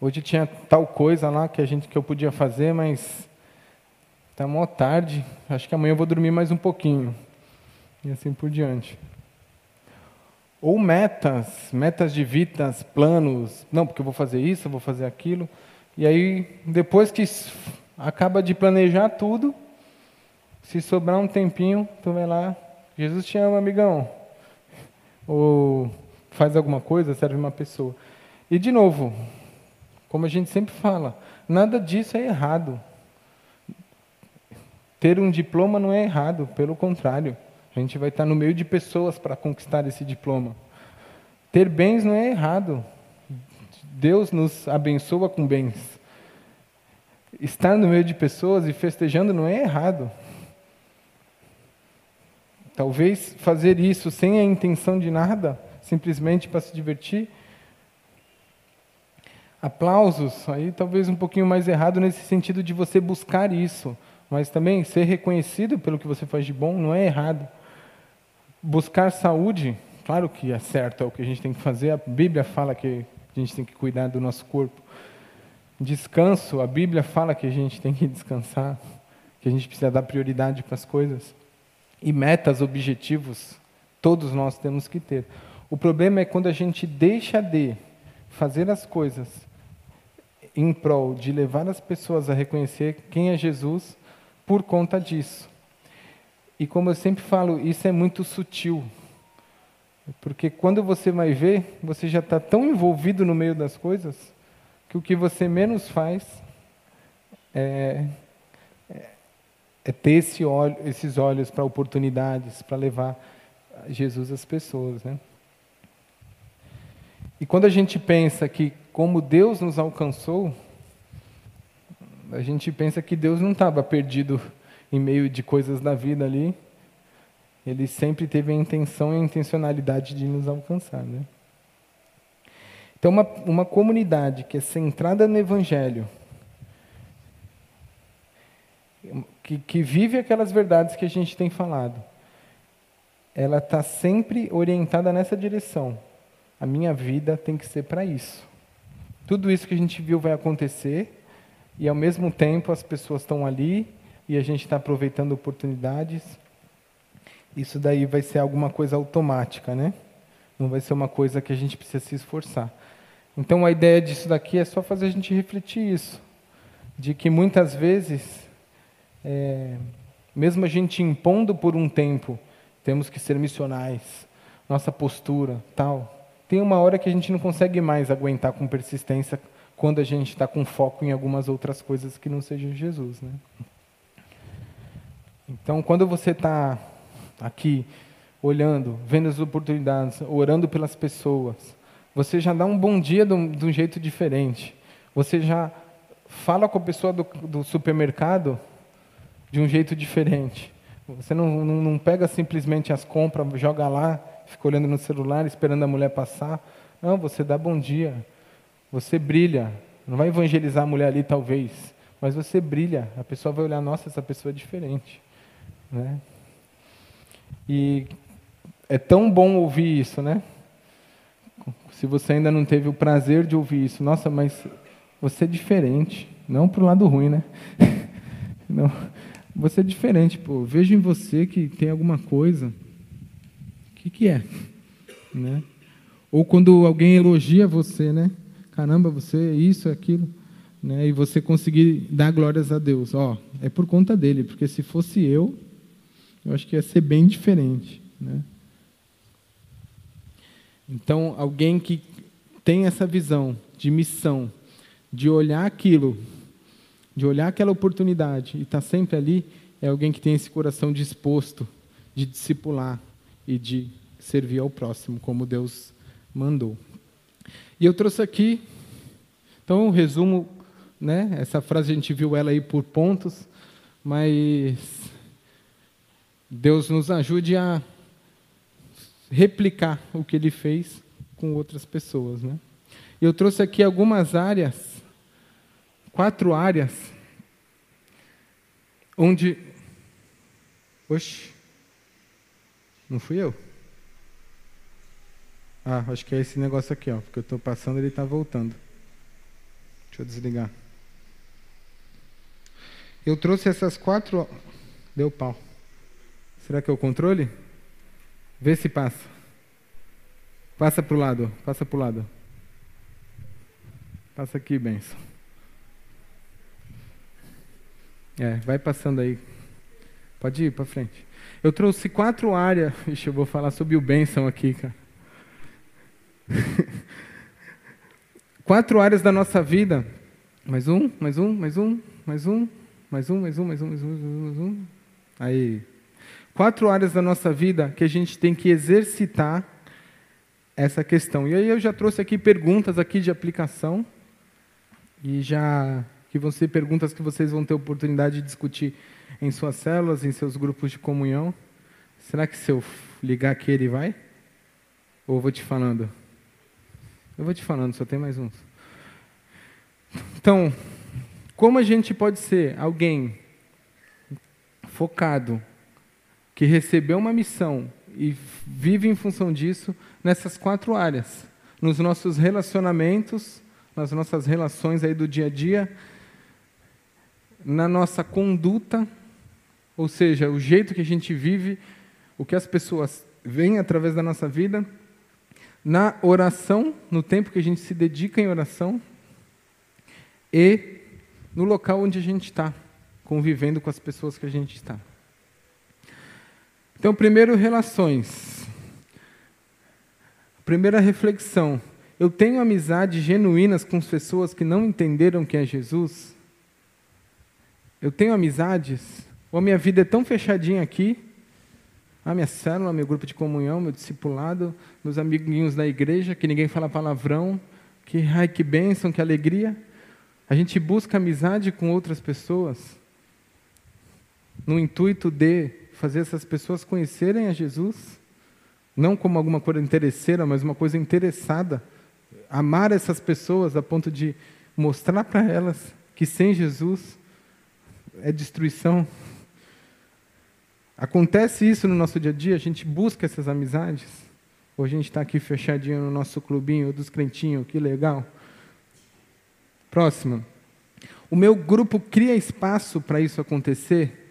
hoje tinha tal coisa lá que a gente que eu podia fazer, mas está mó tarde. Acho que amanhã eu vou dormir mais um pouquinho e assim por diante. Ou metas, metas de vidas, planos. Não, porque eu vou fazer isso, eu vou fazer aquilo. E aí, depois que acaba de planejar tudo, se sobrar um tempinho, tu vai lá. Jesus te ama, amigão. Ou faz alguma coisa, serve uma pessoa. E, de novo, como a gente sempre fala, nada disso é errado. Ter um diploma não é errado, pelo contrário. A gente vai estar no meio de pessoas para conquistar esse diploma. Ter bens não é errado. Deus nos abençoa com bens. Estar no meio de pessoas e festejando não é errado. Talvez fazer isso sem a intenção de nada, simplesmente para se divertir. Aplausos, aí talvez um pouquinho mais errado nesse sentido de você buscar isso, mas também ser reconhecido pelo que você faz de bom não é errado. Buscar saúde, claro que é certo, é o que a gente tem que fazer. A Bíblia fala que a gente tem que cuidar do nosso corpo. Descanso, a Bíblia fala que a gente tem que descansar, que a gente precisa dar prioridade para as coisas. E metas, objetivos, todos nós temos que ter. O problema é quando a gente deixa de fazer as coisas em prol de levar as pessoas a reconhecer quem é Jesus por conta disso. E como eu sempre falo, isso é muito sutil. Porque quando você vai ver, você já está tão envolvido no meio das coisas, que o que você menos faz é, é, é ter esse olho, esses olhos para oportunidades, para levar Jesus às pessoas. Né? E quando a gente pensa que como Deus nos alcançou, a gente pensa que Deus não estava perdido em meio de coisas da vida ali, ele sempre teve a intenção e a intencionalidade de nos alcançar. Né? Então, uma, uma comunidade que é centrada no Evangelho, que, que vive aquelas verdades que a gente tem falado, ela está sempre orientada nessa direção. A minha vida tem que ser para isso. Tudo isso que a gente viu vai acontecer, e ao mesmo tempo as pessoas estão ali e a gente está aproveitando oportunidades. Isso daí vai ser alguma coisa automática, né? Não vai ser uma coisa que a gente precisa se esforçar. Então a ideia disso daqui é só fazer a gente refletir isso, de que muitas vezes, é, mesmo a gente impondo por um tempo, temos que ser missionais, nossa postura, tal. Tem uma hora que a gente não consegue mais aguentar com persistência quando a gente está com foco em algumas outras coisas que não sejam Jesus, né? Então, quando você está aqui olhando, vendo as oportunidades, orando pelas pessoas, você já dá um bom dia de um, de um jeito diferente. Você já fala com a pessoa do, do supermercado de um jeito diferente. Você não, não, não, pega simplesmente as compras, joga lá, fica olhando no celular, esperando a mulher passar. Não, você dá bom dia. Você brilha. Não vai evangelizar a mulher ali, talvez, mas você brilha. A pessoa vai olhar, nossa, essa pessoa é diferente. Né? E é tão bom ouvir isso, né? Se você ainda não teve o prazer de ouvir isso, nossa, mas você é diferente. Não para o lado ruim, né? Não, você é diferente, pô. Vejo em você que tem alguma coisa. O que, que é? Né? Ou quando alguém elogia você, né? Caramba, você é isso, é aquilo. Né? E você conseguir dar glórias a Deus. Ó, é por conta dele, porque se fosse eu, eu acho que ia ser bem diferente. Né? Então, alguém que tem essa visão de missão, de olhar aquilo, de olhar aquela oportunidade e estar tá sempre ali, é alguém que tem esse coração disposto de discipular e de servir ao próximo, como Deus mandou. E eu trouxe aqui, então, um resumo, né? Essa frase a gente viu ela aí por pontos, mas Deus nos ajude a replicar o que ele fez com outras pessoas, né? Eu trouxe aqui algumas áreas quatro áreas onde. Oxe, não fui eu? Ah, acho que é esse negócio aqui, ó, porque eu estou passando ele está voltando. Deixa eu desligar. Eu trouxe essas quatro. Deu pau. Será que é o controle? Vê se passa. Passa para o lado, passa para o lado. Passa aqui, benção. É, vai passando aí. Pode ir para frente. Eu trouxe quatro áreas. Ixi, eu vou falar sobre o bênção aqui, cara. quatro áreas da nossa vida. Mais um, mais um, mais um, mais um, mais um, mais um, mais um, mais um, mais um. Aí. Quatro áreas da nossa vida que a gente tem que exercitar essa questão. E aí eu já trouxe aqui perguntas aqui de aplicação. E já que vão ser perguntas que vocês vão ter oportunidade de discutir em suas células, em seus grupos de comunhão. Será que se eu ligar aqui ele vai? Ou eu vou te falando? Eu vou te falando, só tem mais uns. Então, como a gente pode ser alguém focado, que recebeu uma missão e vive em função disso nessas quatro áreas? Nos nossos relacionamentos, nas nossas relações aí do dia a dia, na nossa conduta, ou seja, o jeito que a gente vive, o que as pessoas veem através da nossa vida, na oração, no tempo que a gente se dedica em oração, e no local onde a gente está, convivendo com as pessoas que a gente está. Então, primeiro, relações. Primeira reflexão. Eu tenho amizades genuínas com pessoas que não entenderam quem é Jesus? Eu tenho amizades, ou a minha vida é tão fechadinha aqui, a minha célula, meu grupo de comunhão, meu discipulado, meus amiguinhos da igreja, que ninguém fala palavrão, que ai que bênção, que alegria. A gente busca amizade com outras pessoas no intuito de fazer essas pessoas conhecerem a Jesus, não como alguma coisa interesseira, mas uma coisa interessada. Amar essas pessoas a ponto de mostrar para elas que sem Jesus é destruição. Acontece isso no nosso dia a dia? A gente busca essas amizades? Ou a gente está aqui fechadinho no nosso clubinho dos crentinhos? Que legal. Próximo. O meu grupo cria espaço para isso acontecer?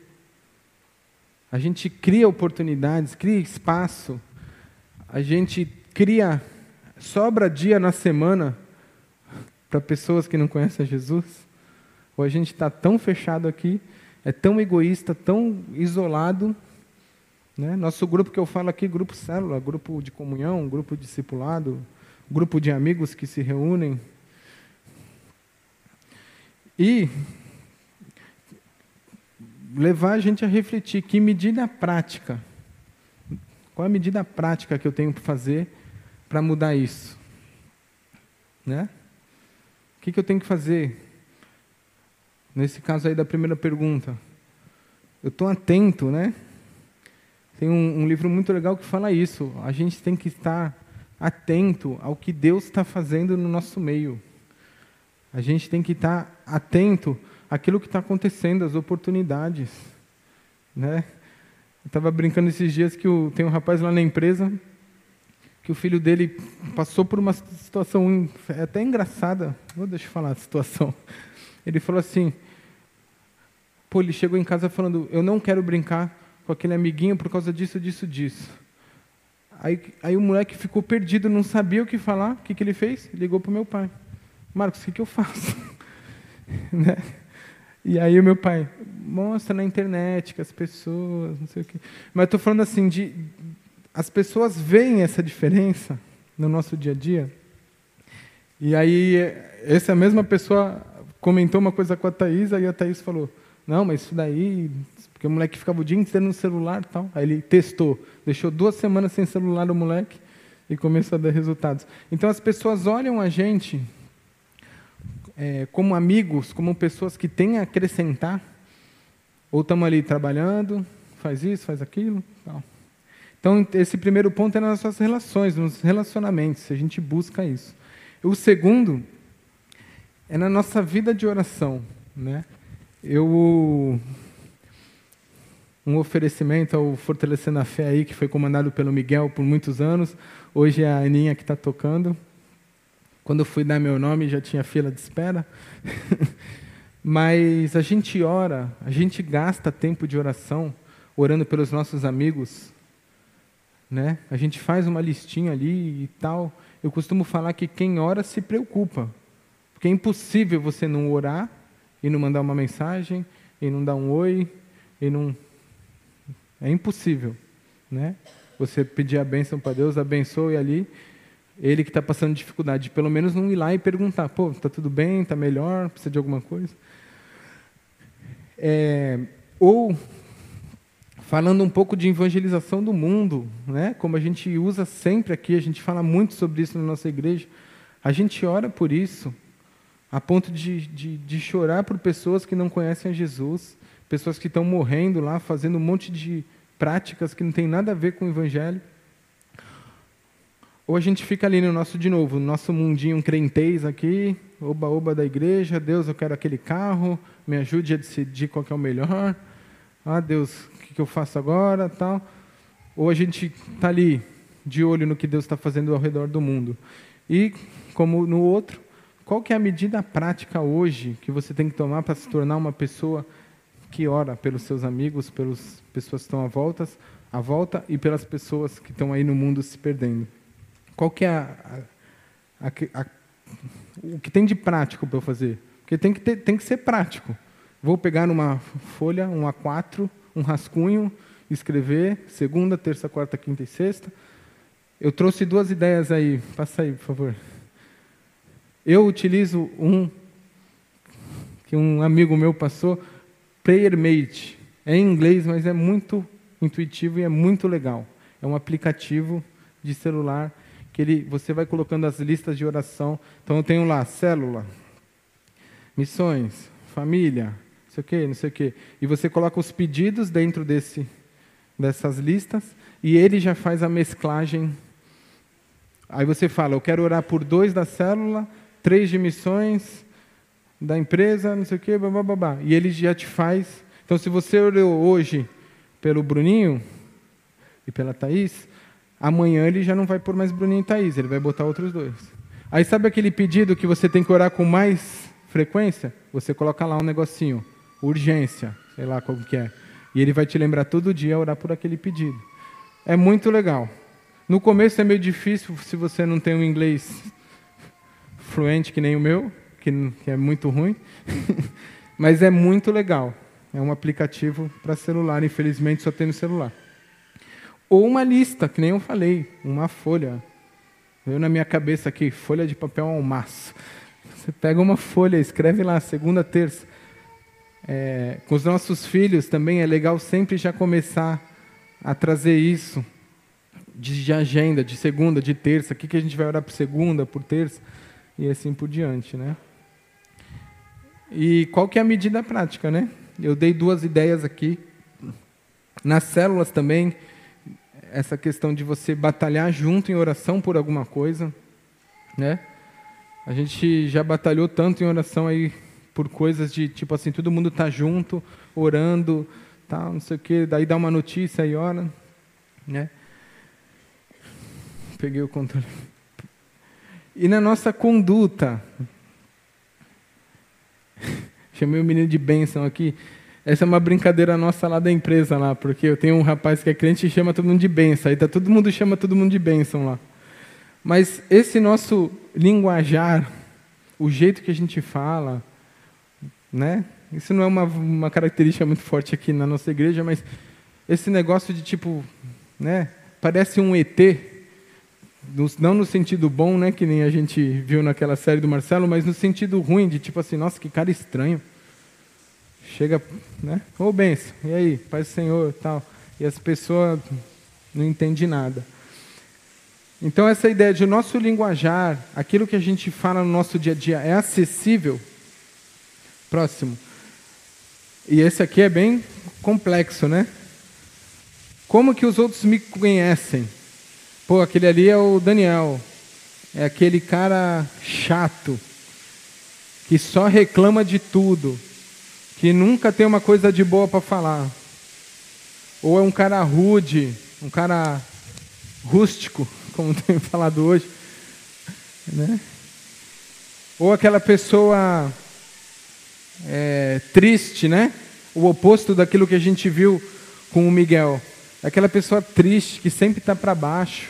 A gente cria oportunidades, cria espaço. A gente cria, sobra dia na semana para pessoas que não conhecem Jesus? Ou a gente está tão fechado aqui, é tão egoísta, tão isolado. Né? Nosso grupo que eu falo aqui, grupo célula, grupo de comunhão, grupo discipulado, grupo de amigos que se reúnem. E levar a gente a refletir que medida prática, qual a medida prática que eu tenho para fazer para mudar isso? Né? O que, que eu tenho que fazer? Nesse caso aí da primeira pergunta, eu estou atento, né? Tem um, um, livro muito legal que fala isso. A gente tem que estar atento ao que Deus está fazendo no nosso meio. A gente tem que estar atento àquilo que está acontecendo, às oportunidades, né? Eu estava brincando esses dias que o, tem um rapaz lá na empresa que o filho dele passou por uma situação é até engraçada. Vou deixar eu falar a situação. Ele falou assim: pô, ele chegou em casa falando, eu não quero brincar com aquele amiguinho por causa disso, disso, disso. Aí, aí o moleque ficou perdido, não sabia o que falar. O que, que ele fez? Ligou para o meu pai. Marcos, o que, que eu faço? né? E aí o meu pai, mostra na internet que as pessoas, não sei o quê. Mas estou falando assim, de, as pessoas veem essa diferença no nosso dia a dia. E aí, essa mesma pessoa comentou uma coisa com a Thaís, aí a Thaís falou, não, mas isso daí, porque o moleque ficava o dia inteiro no celular tal. Aí ele testou, deixou duas semanas sem celular o moleque e começou a dar resultados. Então as pessoas olham a gente é, como amigos, como pessoas que têm a acrescentar, ou estamos ali trabalhando, faz isso, faz aquilo. Tal. Então, esse primeiro ponto é nas nossas relações, nos relacionamentos, a gente busca isso. O segundo é na nossa vida de oração. Né? Eu um oferecimento ao Fortalecendo a Fé aí, que foi comandado pelo Miguel por muitos anos. Hoje é a Aninha que está tocando. Quando eu fui dar meu nome, já tinha fila de espera. Mas a gente ora, a gente gasta tempo de oração, orando pelos nossos amigos. Né? A gente faz uma listinha ali e tal. Eu costumo falar que quem ora se preocupa. Porque é impossível você não orar e não mandar uma mensagem, e não dar um oi, e não. É impossível. Né? Você pedir a bênção para Deus, abençoe ali ele que está passando dificuldade, pelo menos não ir lá e perguntar, pô, está tudo bem, está melhor, precisa de alguma coisa? É, ou falando um pouco de evangelização do mundo, né? como a gente usa sempre aqui, a gente fala muito sobre isso na nossa igreja, a gente ora por isso, a ponto de, de, de chorar por pessoas que não conhecem a Jesus, pessoas que estão morrendo lá, fazendo um monte de práticas que não tem nada a ver com o evangelho. Ou a gente fica ali no nosso, de novo, no nosso mundinho crentez aqui, oba-oba da igreja, Deus, eu quero aquele carro, me ajude a decidir qual é o melhor. Ah, Deus, o que eu faço agora, tal. Ou a gente está ali, de olho no que Deus está fazendo ao redor do mundo. E, como no outro, qual que é a medida prática hoje que você tem que tomar para se tornar uma pessoa que ora pelos seus amigos, pelas pessoas que estão à volta, à volta e pelas pessoas que estão aí no mundo se perdendo? Qual que é a, a, a, o que tem de prático para eu fazer? Porque tem que, ter, tem que ser prático. Vou pegar numa folha, um A4, um rascunho, escrever segunda, terça, quarta, quinta e sexta. Eu trouxe duas ideias aí. Passa aí, por favor. Eu utilizo um que um amigo meu passou, PrayerMate. É em inglês, mas é muito intuitivo e é muito legal. É um aplicativo de celular que ele, você vai colocando as listas de oração. Então eu tenho lá célula, missões, família, não sei o quê, não sei o quê. E você coloca os pedidos dentro desse, dessas listas e ele já faz a mesclagem. Aí você fala, eu quero orar por dois da célula, três de missões, da empresa, não sei o quê, blá. E ele já te faz. Então, se você orou hoje pelo Bruninho e pela Thaís, Amanhã ele já não vai pôr mais Bruninho e Thaís, ele vai botar outros dois. Aí sabe aquele pedido que você tem que orar com mais frequência? Você coloca lá um negocinho, urgência, sei lá como que é. E ele vai te lembrar todo dia orar por aquele pedido. É muito legal. No começo é meio difícil se você não tem um inglês fluente que nem o meu, que é muito ruim. Mas é muito legal. É um aplicativo para celular, infelizmente só tem no celular. Ou uma lista, que nem eu falei, uma folha. Veio na minha cabeça aqui, folha de papel ao maço. Você pega uma folha, escreve lá, segunda, terça. É, com os nossos filhos também é legal sempre já começar a trazer isso de, de agenda, de segunda, de terça. O que, que a gente vai orar por segunda, por terça e assim por diante, né? E qual que é a medida prática, né? Eu dei duas ideias aqui. Nas células também, essa questão de você batalhar junto em oração por alguma coisa, né? A gente já batalhou tanto em oração aí por coisas de tipo assim, todo mundo está junto, orando, tal, não sei o quê, daí dá uma notícia e ora, né? Peguei o controle. E na nossa conduta, chamei o menino de bênção aqui. Essa é uma brincadeira nossa lá da empresa lá, porque eu tenho um rapaz que é crente e chama todo mundo de bênção. Aí tá, todo mundo chama todo mundo de bênção lá. Mas esse nosso linguajar, o jeito que a gente fala, né? Isso não é uma, uma característica muito forte aqui na nossa igreja, mas esse negócio de tipo, né? Parece um ET, não no sentido bom, né? Que nem a gente viu naquela série do Marcelo, mas no sentido ruim, de tipo assim, nossa, que cara estranho. Chega, né? Ô, oh, benção, e aí, Pai do Senhor tal. E as pessoas não entendem nada. Então, essa ideia de nosso linguajar, aquilo que a gente fala no nosso dia a dia, é acessível. Próximo. E esse aqui é bem complexo, né? Como que os outros me conhecem? Pô, aquele ali é o Daniel. É aquele cara chato, que só reclama de tudo, que nunca tem uma coisa de boa para falar. Ou é um cara rude, um cara rústico, como tenho falado hoje. Né? Ou aquela pessoa é, triste, né? O oposto daquilo que a gente viu com o Miguel. Aquela pessoa triste que sempre está para baixo,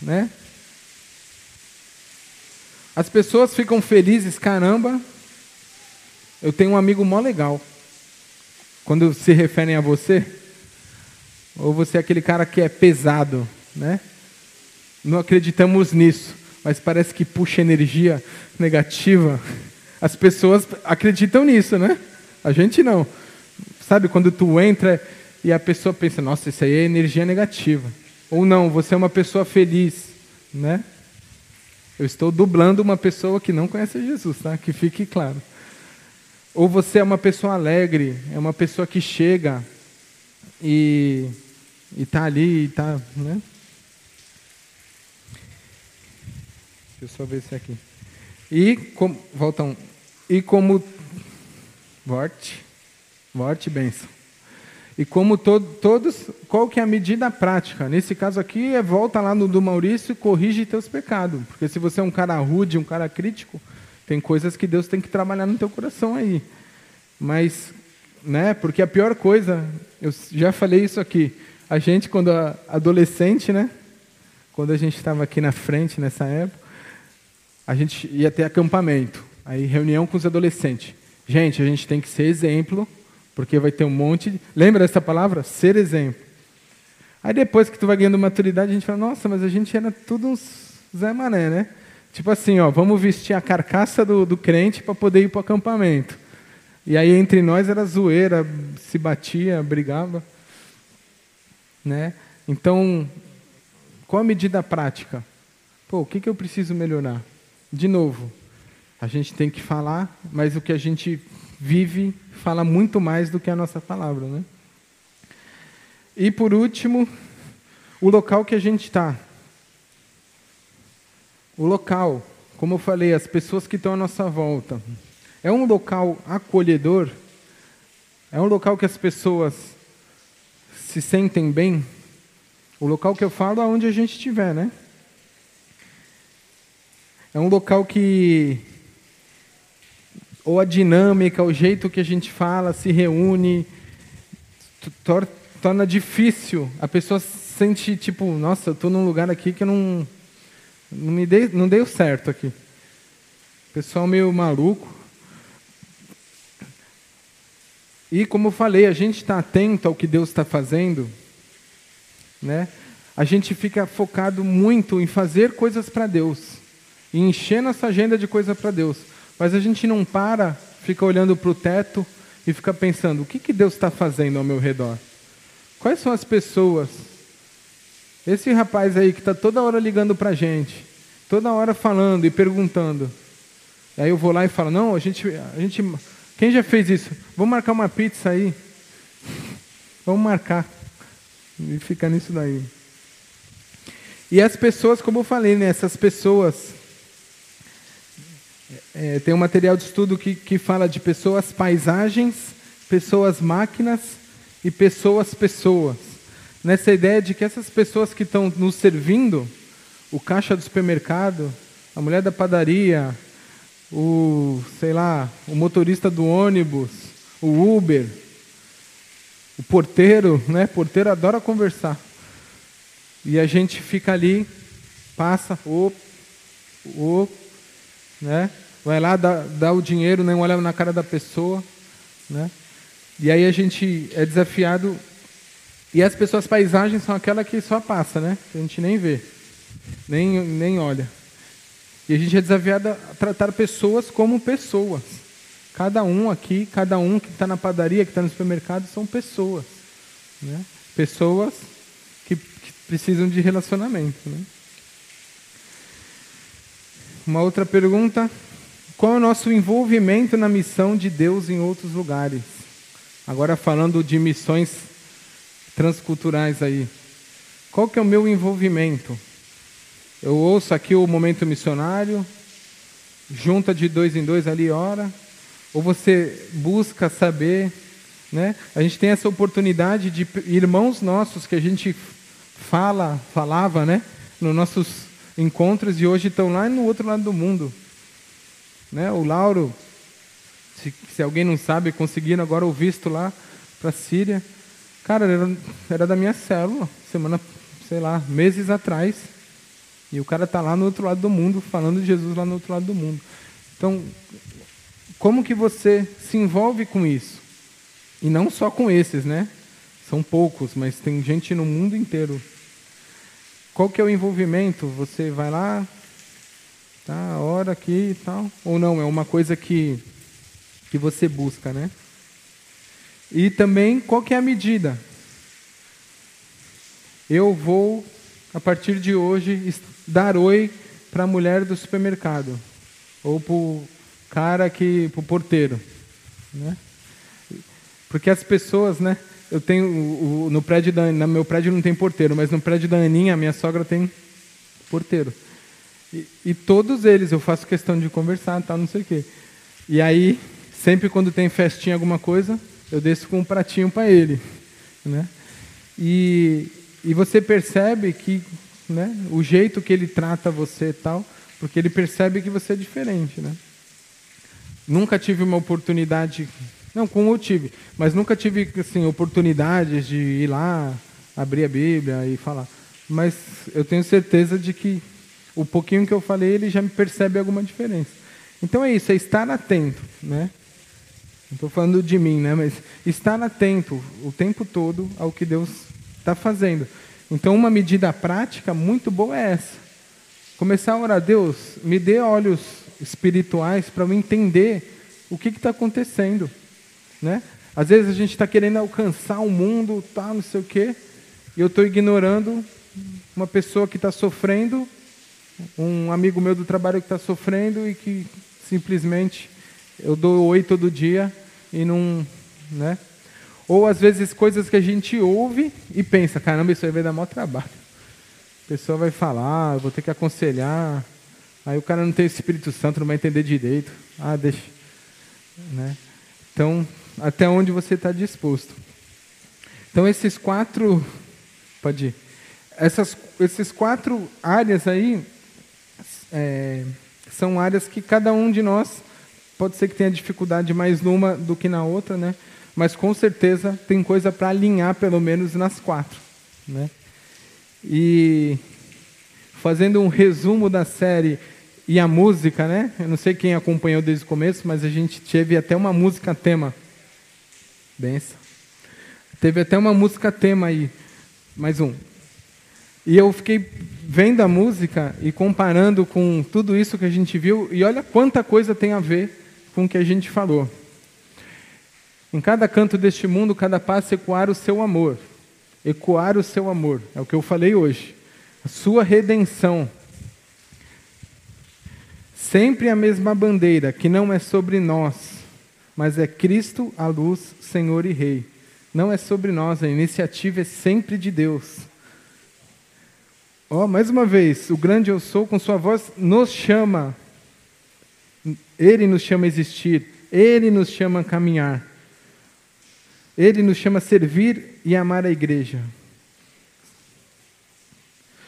né? As pessoas ficam felizes, caramba. Eu tenho um amigo mó legal. Quando se referem a você, ou você é aquele cara que é pesado, né? Não acreditamos nisso, mas parece que puxa energia negativa. As pessoas acreditam nisso, né? A gente não. Sabe quando tu entra e a pessoa pensa, nossa, isso aí é energia negativa. Ou não, você é uma pessoa feliz, né? Eu estou dublando uma pessoa que não conhece Jesus, tá? Que fique claro. Ou você é uma pessoa alegre, é uma pessoa que chega e está ali, está, né? Deixa eu só ver se é aqui. E como, volta um. E como Vorte, Vorte, benção. E como to, todos, qual que é a medida prática? Nesse caso aqui, é volta lá no do Maurício e corrige teus pecados. Porque se você é um cara rude, um cara crítico, tem coisas que Deus tem que trabalhar no teu coração aí. Mas, né, porque a pior coisa, eu já falei isso aqui, a gente quando adolescente, né, quando a gente estava aqui na frente nessa época, a gente ia ter acampamento, aí reunião com os adolescentes. Gente, a gente tem que ser exemplo, porque vai ter um monte. De... Lembra dessa palavra? Ser exemplo. Aí depois que tu vai ganhando maturidade, a gente fala, nossa, mas a gente era tudo uns Zé Mané, né? Tipo assim, ó, vamos vestir a carcaça do, do crente para poder ir para o acampamento. E aí entre nós era zoeira, se batia, brigava. Né? Então, qual a medida prática? Pô, o que, que eu preciso melhorar? De novo, a gente tem que falar, mas o que a gente vive fala muito mais do que a nossa palavra, né? E por último, o local que a gente está. O local, como eu falei, as pessoas que estão à nossa volta. É um local acolhedor? É um local que as pessoas se sentem bem? O local que eu falo é onde a gente estiver, né? É um local que ou a dinâmica, o jeito que a gente fala, se reúne, tor torna difícil. A pessoa sente tipo, nossa, eu estou num lugar aqui que eu não não me dei, não deu certo aqui. Pessoal meio maluco. E como eu falei, a gente está atento ao que Deus está fazendo, né? A gente fica focado muito em fazer coisas para Deus e encher nossa agenda de coisa para Deus. Mas a gente não para, fica olhando para o teto e fica pensando: o que, que Deus está fazendo ao meu redor? Quais são as pessoas? Esse rapaz aí que está toda hora ligando para a gente, toda hora falando e perguntando. Aí eu vou lá e falo: não, a gente, a gente, quem já fez isso? Vamos marcar uma pizza aí. Vamos marcar. E fica nisso daí. E as pessoas, como eu falei, né, essas pessoas é, tem um material de estudo que, que fala de pessoas paisagens, pessoas máquinas e pessoas, pessoas. Nessa ideia de que essas pessoas que estão nos servindo, o caixa do supermercado, a mulher da padaria, o, sei lá, o motorista do ônibus, o Uber, o porteiro, né? Porteiro adora conversar. E a gente fica ali, passa, op, op, né? Vai lá, dá, dá o dinheiro, nem olha na cara da pessoa, né? E aí a gente é desafiado. E as pessoas paisagens são aquela que só passa, né? A gente nem vê, nem, nem olha. E a gente é desafiado a tratar pessoas como pessoas. Cada um aqui, cada um que está na padaria, que está no supermercado, são pessoas. Né? Pessoas que, que precisam de relacionamento. Né? Uma outra pergunta: qual é o nosso envolvimento na missão de Deus em outros lugares? Agora falando de missões transculturais aí. Qual que é o meu envolvimento? Eu ouço aqui o momento missionário, junta de dois em dois ali, ora, ou você busca saber, né? A gente tem essa oportunidade de irmãos nossos que a gente fala, falava, né? Nos nossos encontros e hoje estão lá no outro lado do mundo, né? O Lauro, se, se alguém não sabe, conseguiram agora o visto lá para a Síria. Cara, era, era da minha célula, semana, sei lá, meses atrás. E o cara está lá no outro lado do mundo, falando de Jesus lá no outro lado do mundo. Então, como que você se envolve com isso? E não só com esses, né? São poucos, mas tem gente no mundo inteiro. Qual que é o envolvimento? Você vai lá, tá, ora aqui e tal, ou não? É uma coisa que que você busca, né? E também qual que é a medida? Eu vou a partir de hoje dar oi para a mulher do supermercado ou para o cara que, para o porteiro, né? Porque as pessoas, né? Eu tenho no prédio da, no meu prédio não tem porteiro, mas no prédio da Aninha, minha sogra tem porteiro. E, e todos eles eu faço questão de conversar, tal, não sei o quê. E aí sempre quando tem festinha alguma coisa, eu desço com um pratinho para ele, né? E e você percebe que, né, o jeito que ele trata você e tal, porque ele percebe que você é diferente, né? Nunca tive uma oportunidade, não, com eu tive, mas nunca tive assim oportunidades de ir lá, abrir a Bíblia e falar. Mas eu tenho certeza de que o pouquinho que eu falei, ele já me percebe alguma diferença. Então é isso, é estar atento, né? Não estou falando de mim, né? Mas estar atento o tempo todo ao que Deus está fazendo. Então, uma medida prática muito boa é essa. Começar a orar, Deus, me dê olhos espirituais para eu entender o que está acontecendo. Né? Às vezes a gente está querendo alcançar o mundo, tá, não sei o quê, e eu estou ignorando uma pessoa que está sofrendo, um amigo meu do trabalho que está sofrendo e que simplesmente eu dou oi todo dia e não, né? Ou às vezes coisas que a gente ouve e pensa, caramba, isso aí vai dar maior trabalho. A pessoa vai falar, eu vou ter que aconselhar. Aí o cara não tem o Espírito Santo, não vai entender direito. Ah, deixa. Né? Então, até onde você está disposto. Então, esses quatro. Pode ir. Essas, esses quatro áreas aí é, são áreas que cada um de nós pode ser que tenha dificuldade mais numa do que na outra, né? mas com certeza tem coisa para alinhar pelo menos nas quatro. Né? E fazendo um resumo da série e a música, né? Eu não sei quem acompanhou desde o começo, mas a gente teve até uma música tema. Benção. Teve até uma música tema aí. Mais um. E eu fiquei vendo a música e comparando com tudo isso que a gente viu, e olha quanta coisa tem a ver com o que a gente falou. Em cada canto deste mundo, cada passo ecoar o seu amor. Ecoar o seu amor, é o que eu falei hoje. A sua redenção. Sempre a mesma bandeira, que não é sobre nós, mas é Cristo, a luz, Senhor e Rei. Não é sobre nós, a iniciativa é sempre de Deus. Ó, oh, mais uma vez, o grande eu sou, com sua voz, nos chama. Ele nos chama a existir, ele nos chama a caminhar. Ele nos chama a servir e amar a igreja.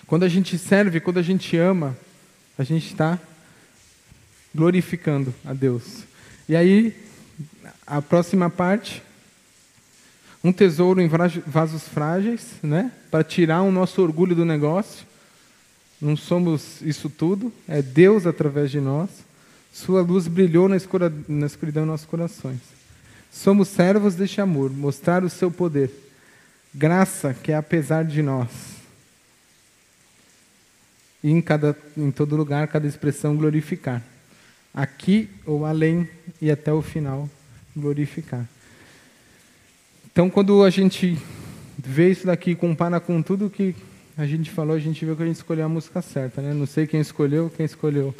Quando a gente serve, quando a gente ama, a gente está glorificando a Deus. E aí, a próxima parte, um tesouro em vasos frágeis, né? Para tirar o nosso orgulho do negócio. Não somos isso tudo, é Deus através de nós. Sua luz brilhou na, escura, na escuridão dos nossos corações. Somos servos deste amor, mostrar o seu poder. Graça que é apesar de nós e em, cada, em todo lugar, cada expressão glorificar. Aqui ou além e até o final glorificar. Então, quando a gente vê isso daqui, compara com tudo que a gente falou, a gente vê que a gente escolheu a música certa. Né? Não sei quem escolheu, quem escolheu.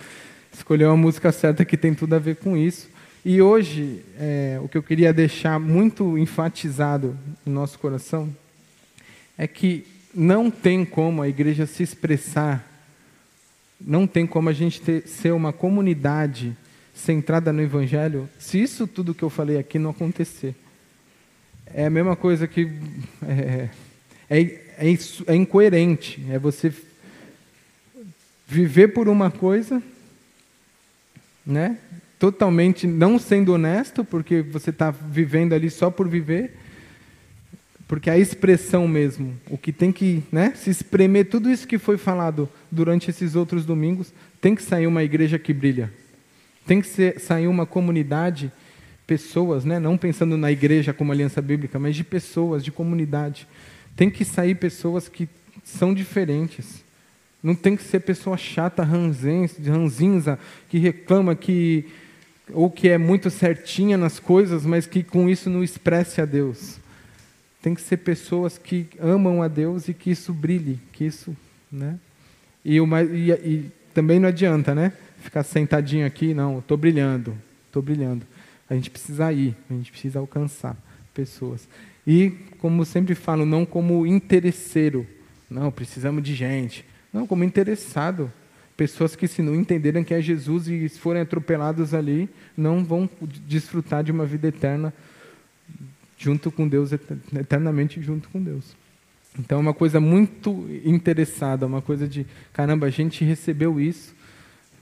Escolheu a música certa que tem tudo a ver com isso. E hoje, é, o que eu queria deixar muito enfatizado no nosso coração é que não tem como a igreja se expressar não tem como a gente ter, ser uma comunidade centrada no Evangelho se isso tudo que eu falei aqui não acontecer. É a mesma coisa que. É, é, é, é incoerente. É você viver por uma coisa, né? totalmente não sendo honesto, porque você está vivendo ali só por viver, porque a expressão mesmo, o que tem que né, se espremer, tudo isso que foi falado durante esses outros domingos, tem que sair uma igreja que brilha. Tem que ser, sair uma comunidade, pessoas, né, não pensando na igreja como aliança bíblica, mas de pessoas, de comunidade. Tem que sair pessoas que são diferentes. Não tem que ser pessoa chata, ranzinza, que reclama, que ou que é muito certinha nas coisas, mas que com isso não expresse a Deus tem que ser pessoas que amam a Deus e que isso brilhe, que isso, né? E, uma, e, e também não adianta, né? Ficar sentadinho aqui, não, estou brilhando, estou brilhando. A gente precisa ir, a gente precisa alcançar pessoas. E, como sempre falo, não como interesseiro, não, precisamos de gente. Não, como interessado. Pessoas que, se não entenderem que é Jesus e forem atropelados ali, não vão desfrutar de uma vida eterna junto com Deus, eternamente junto com Deus. Então é uma coisa muito interessada, uma coisa de caramba, a gente recebeu isso,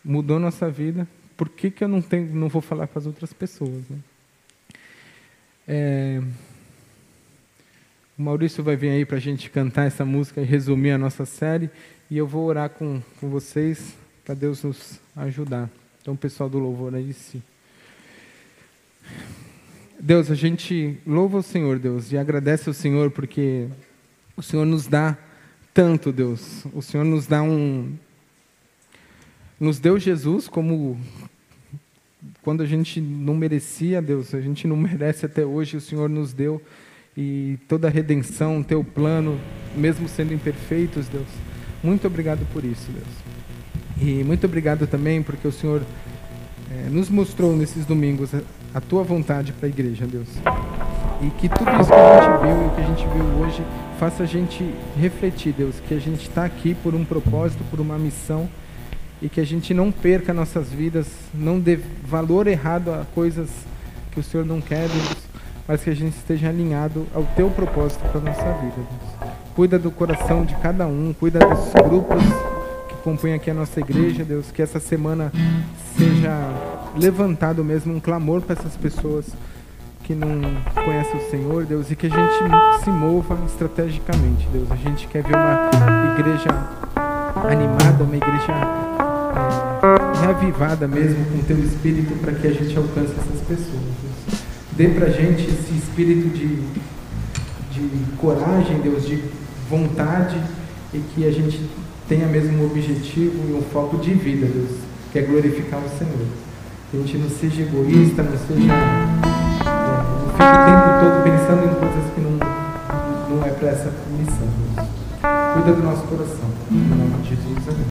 mudou nossa vida, por que, que eu não, tenho, não vou falar com as outras pessoas? Né? É... O Maurício vai vir aí para a gente cantar essa música e resumir a nossa série, e eu vou orar com, com vocês para Deus nos ajudar. Então, pessoal do louvor aí, sim. Deus, a gente louva o Senhor, Deus, e agradece ao Senhor porque o Senhor nos dá tanto, Deus. O Senhor nos dá um. Nos deu Jesus como. Quando a gente não merecia, Deus, a gente não merece até hoje, o Senhor nos deu. E toda a redenção, teu plano, mesmo sendo imperfeitos, Deus. Muito obrigado por isso, Deus. E muito obrigado também porque o Senhor é, nos mostrou nesses domingos a tua vontade para a igreja, Deus. E que tudo isso que a gente viu e que a gente viu hoje faça a gente refletir, Deus, que a gente está aqui por um propósito, por uma missão e que a gente não perca nossas vidas, não dê valor errado a coisas que o Senhor não quer, Deus, mas que a gente esteja alinhado ao teu propósito para a nossa vida, Deus. Cuida do coração de cada um, cuida dos grupos que compõem aqui a nossa igreja, Deus, que essa semana seja levantado mesmo um clamor para essas pessoas que não conhecem o Senhor, Deus, e que a gente se mova estrategicamente, Deus. A gente quer ver uma igreja animada, uma igreja é, reavivada mesmo com teu espírito para que a gente alcance essas pessoas. Deus. Dê para a gente esse espírito de, de coragem, Deus, de vontade e que a gente tenha mesmo um objetivo e um foco de vida, Deus, que é glorificar o Senhor. Que a gente não seja egoísta, não seja. É, não fique o tempo todo pensando em coisas que não, não é para essa missão. Deus. Cuida do nosso coração. Em nome de Jesus.